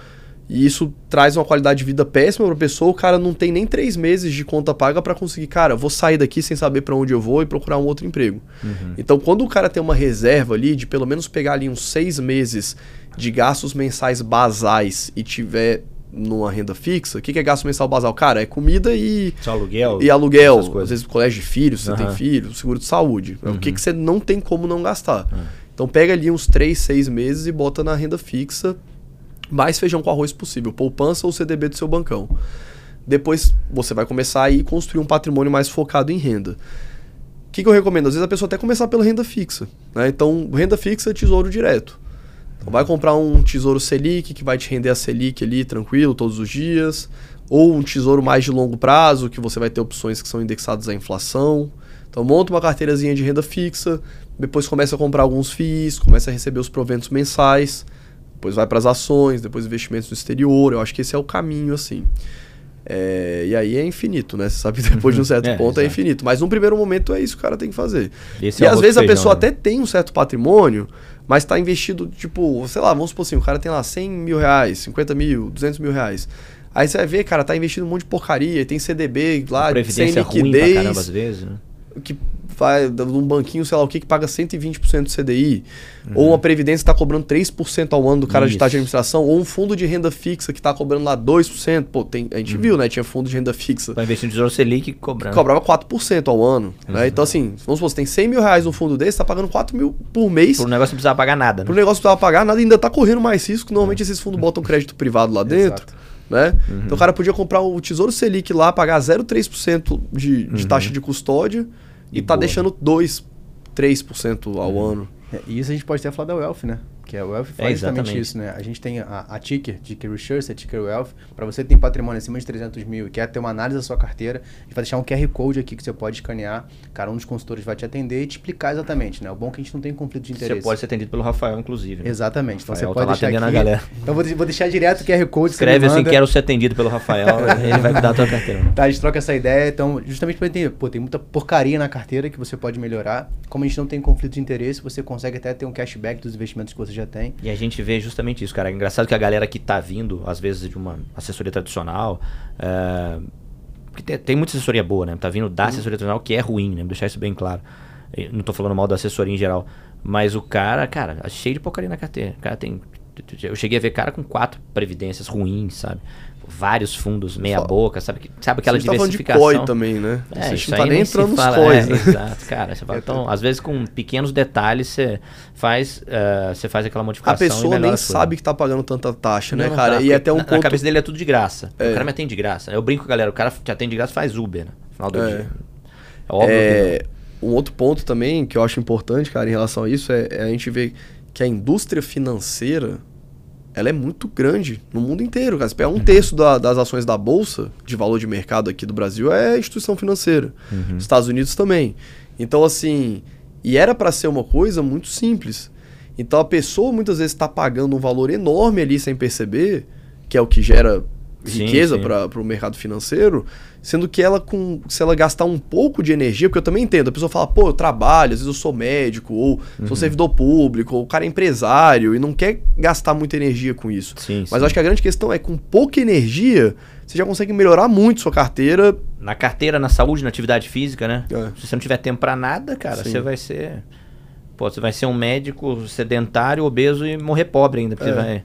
E isso traz uma qualidade de vida péssima para a pessoa. O cara não tem nem três meses de conta paga para conseguir, cara, vou sair daqui sem saber para onde eu vou e procurar um outro emprego. Uhum. Então, quando o cara tem uma reserva ali de pelo menos pegar ali uns seis meses de gastos mensais basais e tiver numa renda fixa, o que, que é gasto mensal basal? Cara, é comida e. Só aluguel? E aluguel. Às vezes colégio de filhos, você uhum. tem filho, seguro de saúde. Uhum. O que, que você não tem como não gastar. Uhum. Então pega ali uns 3, 6 meses e bota na renda fixa mais feijão com arroz possível, poupança ou CDB do seu bancão. Depois você vai começar a construir um patrimônio mais focado em renda. O que, que eu recomendo? Às vezes a pessoa até começar pela renda fixa. Né? Então, renda fixa é tesouro direto. Então, vai comprar um tesouro Selic que vai te render a Selic ali tranquilo todos os dias. Ou um tesouro mais de longo prazo, que você vai ter opções que são indexadas à inflação. Então monta uma carteirazinha de renda fixa, depois começa a comprar alguns FIIs, começa a receber os proventos mensais depois vai para as ações, depois investimentos no exterior. Eu acho que esse é o caminho, assim. É, e aí é infinito, né? Você sabe que depois de um certo é, ponto é exato. é infinito. Mas num primeiro momento é isso que o cara tem que fazer. Esse e é às vezes feijão, a pessoa né? até tem um certo patrimônio, mas está investido, tipo, sei lá, vamos supor assim, o cara tem lá 100 mil reais, 50 mil, 200 mil reais. Aí você vai ver, cara, tá investindo um monte de porcaria, tem CDB lá, sem liquidez. Ruim pra caramba, às vezes, né? Que vai num banquinho, sei lá o que, que paga 120% do CDI, uhum. ou uma previdência que está cobrando 3% ao ano do cara Isso. de taxa de administração, ou um fundo de renda fixa que está cobrando lá 2%. Pô, tem, a gente uhum. viu, né? Tinha fundo de renda fixa. Para investir no Tesouro Selic cobrando. Que cobrava 4% ao ano. Né? Uhum. Então, assim, vamos supor, você tem 100 mil reais no fundo desse, tá pagando 4 mil por mês. Por um negócio não precisava pagar nada. Né? Por um negócio não precisava pagar nada, ainda tá correndo mais risco. Normalmente esses fundos botam crédito privado lá dentro. Né? Uhum. Então o cara podia comprar o Tesouro Selic lá, pagar 0,3% de, de uhum. taxa de custódia e, e tá boa. deixando 2, 3% ao uhum. ano. É, e isso a gente pode até falar da Wealth, né? Que a Wealth faz é justamente isso, né? A gente tem a, a Ticker, Ticker Research, a Ticker Wealth. Para você que tem patrimônio acima de 300 mil e quer ter uma análise da sua carteira, a gente vai deixar um QR Code aqui que você pode escanear. Cara, um dos consultores vai te atender e te explicar exatamente, né? O bom é que a gente não tem conflito de interesse. Você pode ser atendido pelo Rafael, inclusive. Né? Exatamente. Então Rafael você pode tá deixar aqui. A galera. Então vou, vou deixar direto o QR Code. Escreve assim, quero ser atendido pelo Rafael, ele vai cuidar da tua carteira. Tá, a gente troca essa ideia. Então, justamente para entender, pô, tem muita porcaria na carteira que você pode melhorar. Como a gente não tem conflito de interesse, você consegue até ter um cashback dos investimentos que você já tem. E a gente vê justamente isso, cara. É engraçado que a galera que tá vindo, às vezes, de uma assessoria tradicional. É, porque tem, tem, muita assessoria boa, né? Tá vindo da uhum. assessoria tradicional que é ruim, né? Vou deixar isso bem claro. Eu não tô falando mal da assessoria em geral. Mas o cara, cara, é cheio de porcaria na carteira. O cara tem. Eu cheguei a ver cara com quatro previdências ruins, sabe? Vários fundos meia boca, sabe, sabe aquela você diversificação. Tá de COI também, né? É, você não tá nem entrando nos COIs, é, né? Exato, cara. Fala, então, às vezes com pequenos detalhes você faz, uh, você faz aquela modificação. A pessoa nem sabe que tá pagando tanta taxa, né, não, cara? Tá, e até um na, ponto... na cabeça dele é tudo de graça. É. O cara me atende de graça. Eu brinco com a galera, o cara te atende de graça faz Uber, né? no final do é. dia. É óbvio é... Um outro ponto também que eu acho importante, cara, em relação a isso, é, é a gente ver que a indústria financeira ela é muito grande no mundo inteiro. Cara. Um uhum. terço da, das ações da Bolsa, de valor de mercado aqui do Brasil, é instituição financeira. Uhum. Estados Unidos também. Então, assim, e era para ser uma coisa muito simples. Então, a pessoa muitas vezes está pagando um valor enorme ali sem perceber, que é o que gera riqueza para o mercado financeiro, sendo que ela com se ela gastar um pouco de energia, porque eu também entendo, a pessoa fala, pô, eu trabalho, às vezes eu sou médico, ou uhum. sou servidor público, ou o cara é empresário e não quer gastar muita energia com isso. Sim, Mas sim. acho que a grande questão é com pouca energia, você já consegue melhorar muito sua carteira. Na carteira, na saúde, na atividade física, né? É. Se você não tiver tempo para nada, cara, sim. você vai ser Pô, você vai ser um médico sedentário, obeso e morrer pobre ainda, porque é. vai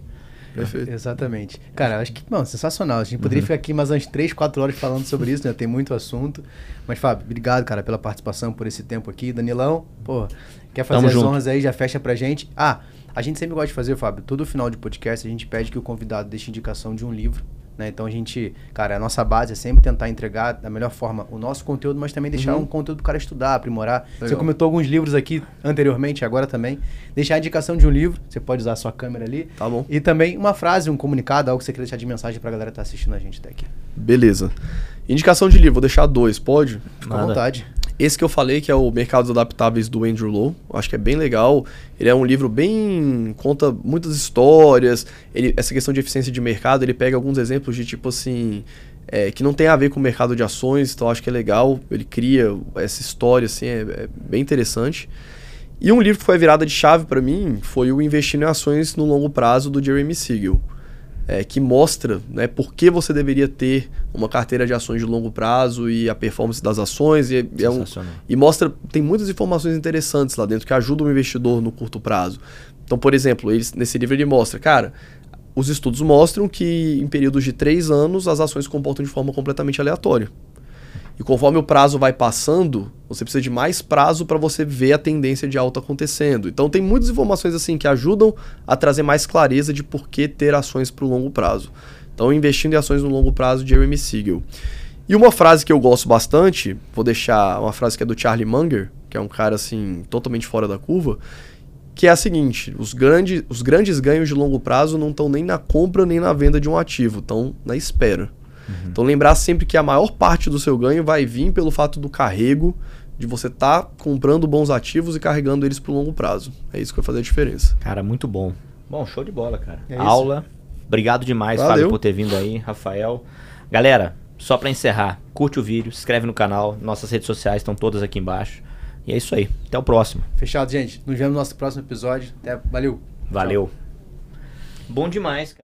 Perfeito. Exatamente. Cara, acho que, mano, sensacional. A gente poderia uhum. ficar aqui mais umas 3, 4 horas falando sobre isso, né? Tem muito assunto. Mas, Fábio, obrigado, cara, pela participação, por esse tempo aqui. Danilão, pô, quer fazer Tamo as junto. honras aí, já fecha pra gente. Ah, a gente sempre gosta de fazer, Fábio, todo final de podcast a gente pede que o convidado deixe indicação de um livro né? Então a gente, cara, a nossa base é sempre tentar entregar da melhor forma o nosso conteúdo, mas também deixar uhum. um conteúdo para o cara estudar, aprimorar. Legal. Você comentou alguns livros aqui anteriormente, agora também. Deixar a indicação de um livro, você pode usar a sua câmera ali. Tá bom. E também uma frase, um comunicado, algo que você quer deixar de mensagem para a galera que tá assistindo a gente até aqui. Beleza. Indicação de livro, vou deixar dois, pode? Fica à vontade. Esse que eu falei, que é o Mercados Adaptáveis do Andrew Lowe, acho que é bem legal. Ele é um livro bem. conta muitas histórias. Ele, essa questão de eficiência de mercado, ele pega alguns exemplos de tipo assim. É, que não tem a ver com o mercado de ações, então acho que é legal. Ele cria essa história, assim, é, é bem interessante. E um livro que foi a virada de chave para mim foi o Investindo em Ações no Longo Prazo do Jeremy Siegel é, que mostra né, por que você deveria ter uma carteira de ações de longo prazo e a performance das ações. E, é um, e mostra, tem muitas informações interessantes lá dentro que ajudam o investidor no curto prazo. Então, por exemplo, ele, nesse livro ele mostra, cara, os estudos mostram que em períodos de três anos as ações se comportam de forma completamente aleatória. E conforme o prazo vai passando, você precisa de mais prazo para você ver a tendência de alta acontecendo. Então tem muitas informações assim que ajudam a trazer mais clareza de por que ter ações para o longo prazo. Então investindo em ações no longo prazo, Jeremy Siegel. E uma frase que eu gosto bastante, vou deixar uma frase que é do Charlie Munger, que é um cara assim totalmente fora da curva, que é a seguinte: os, grande, os grandes ganhos de longo prazo não estão nem na compra nem na venda de um ativo, estão na espera. Uhum. Então lembrar sempre que a maior parte do seu ganho vai vir pelo fato do carrego, de você estar tá comprando bons ativos e carregando eles para o longo prazo. É isso que vai fazer a diferença. Cara, muito bom. Bom, show de bola, cara. É Aula. Obrigado demais, Valeu. Fábio, por ter vindo aí, Rafael. Galera, só para encerrar, curte o vídeo, se inscreve no canal, nossas redes sociais estão todas aqui embaixo. E é isso aí. Até o próximo. Fechado, gente. Nos vemos no nosso próximo episódio. Até, valeu. Valeu. Tchau. Bom demais, cara.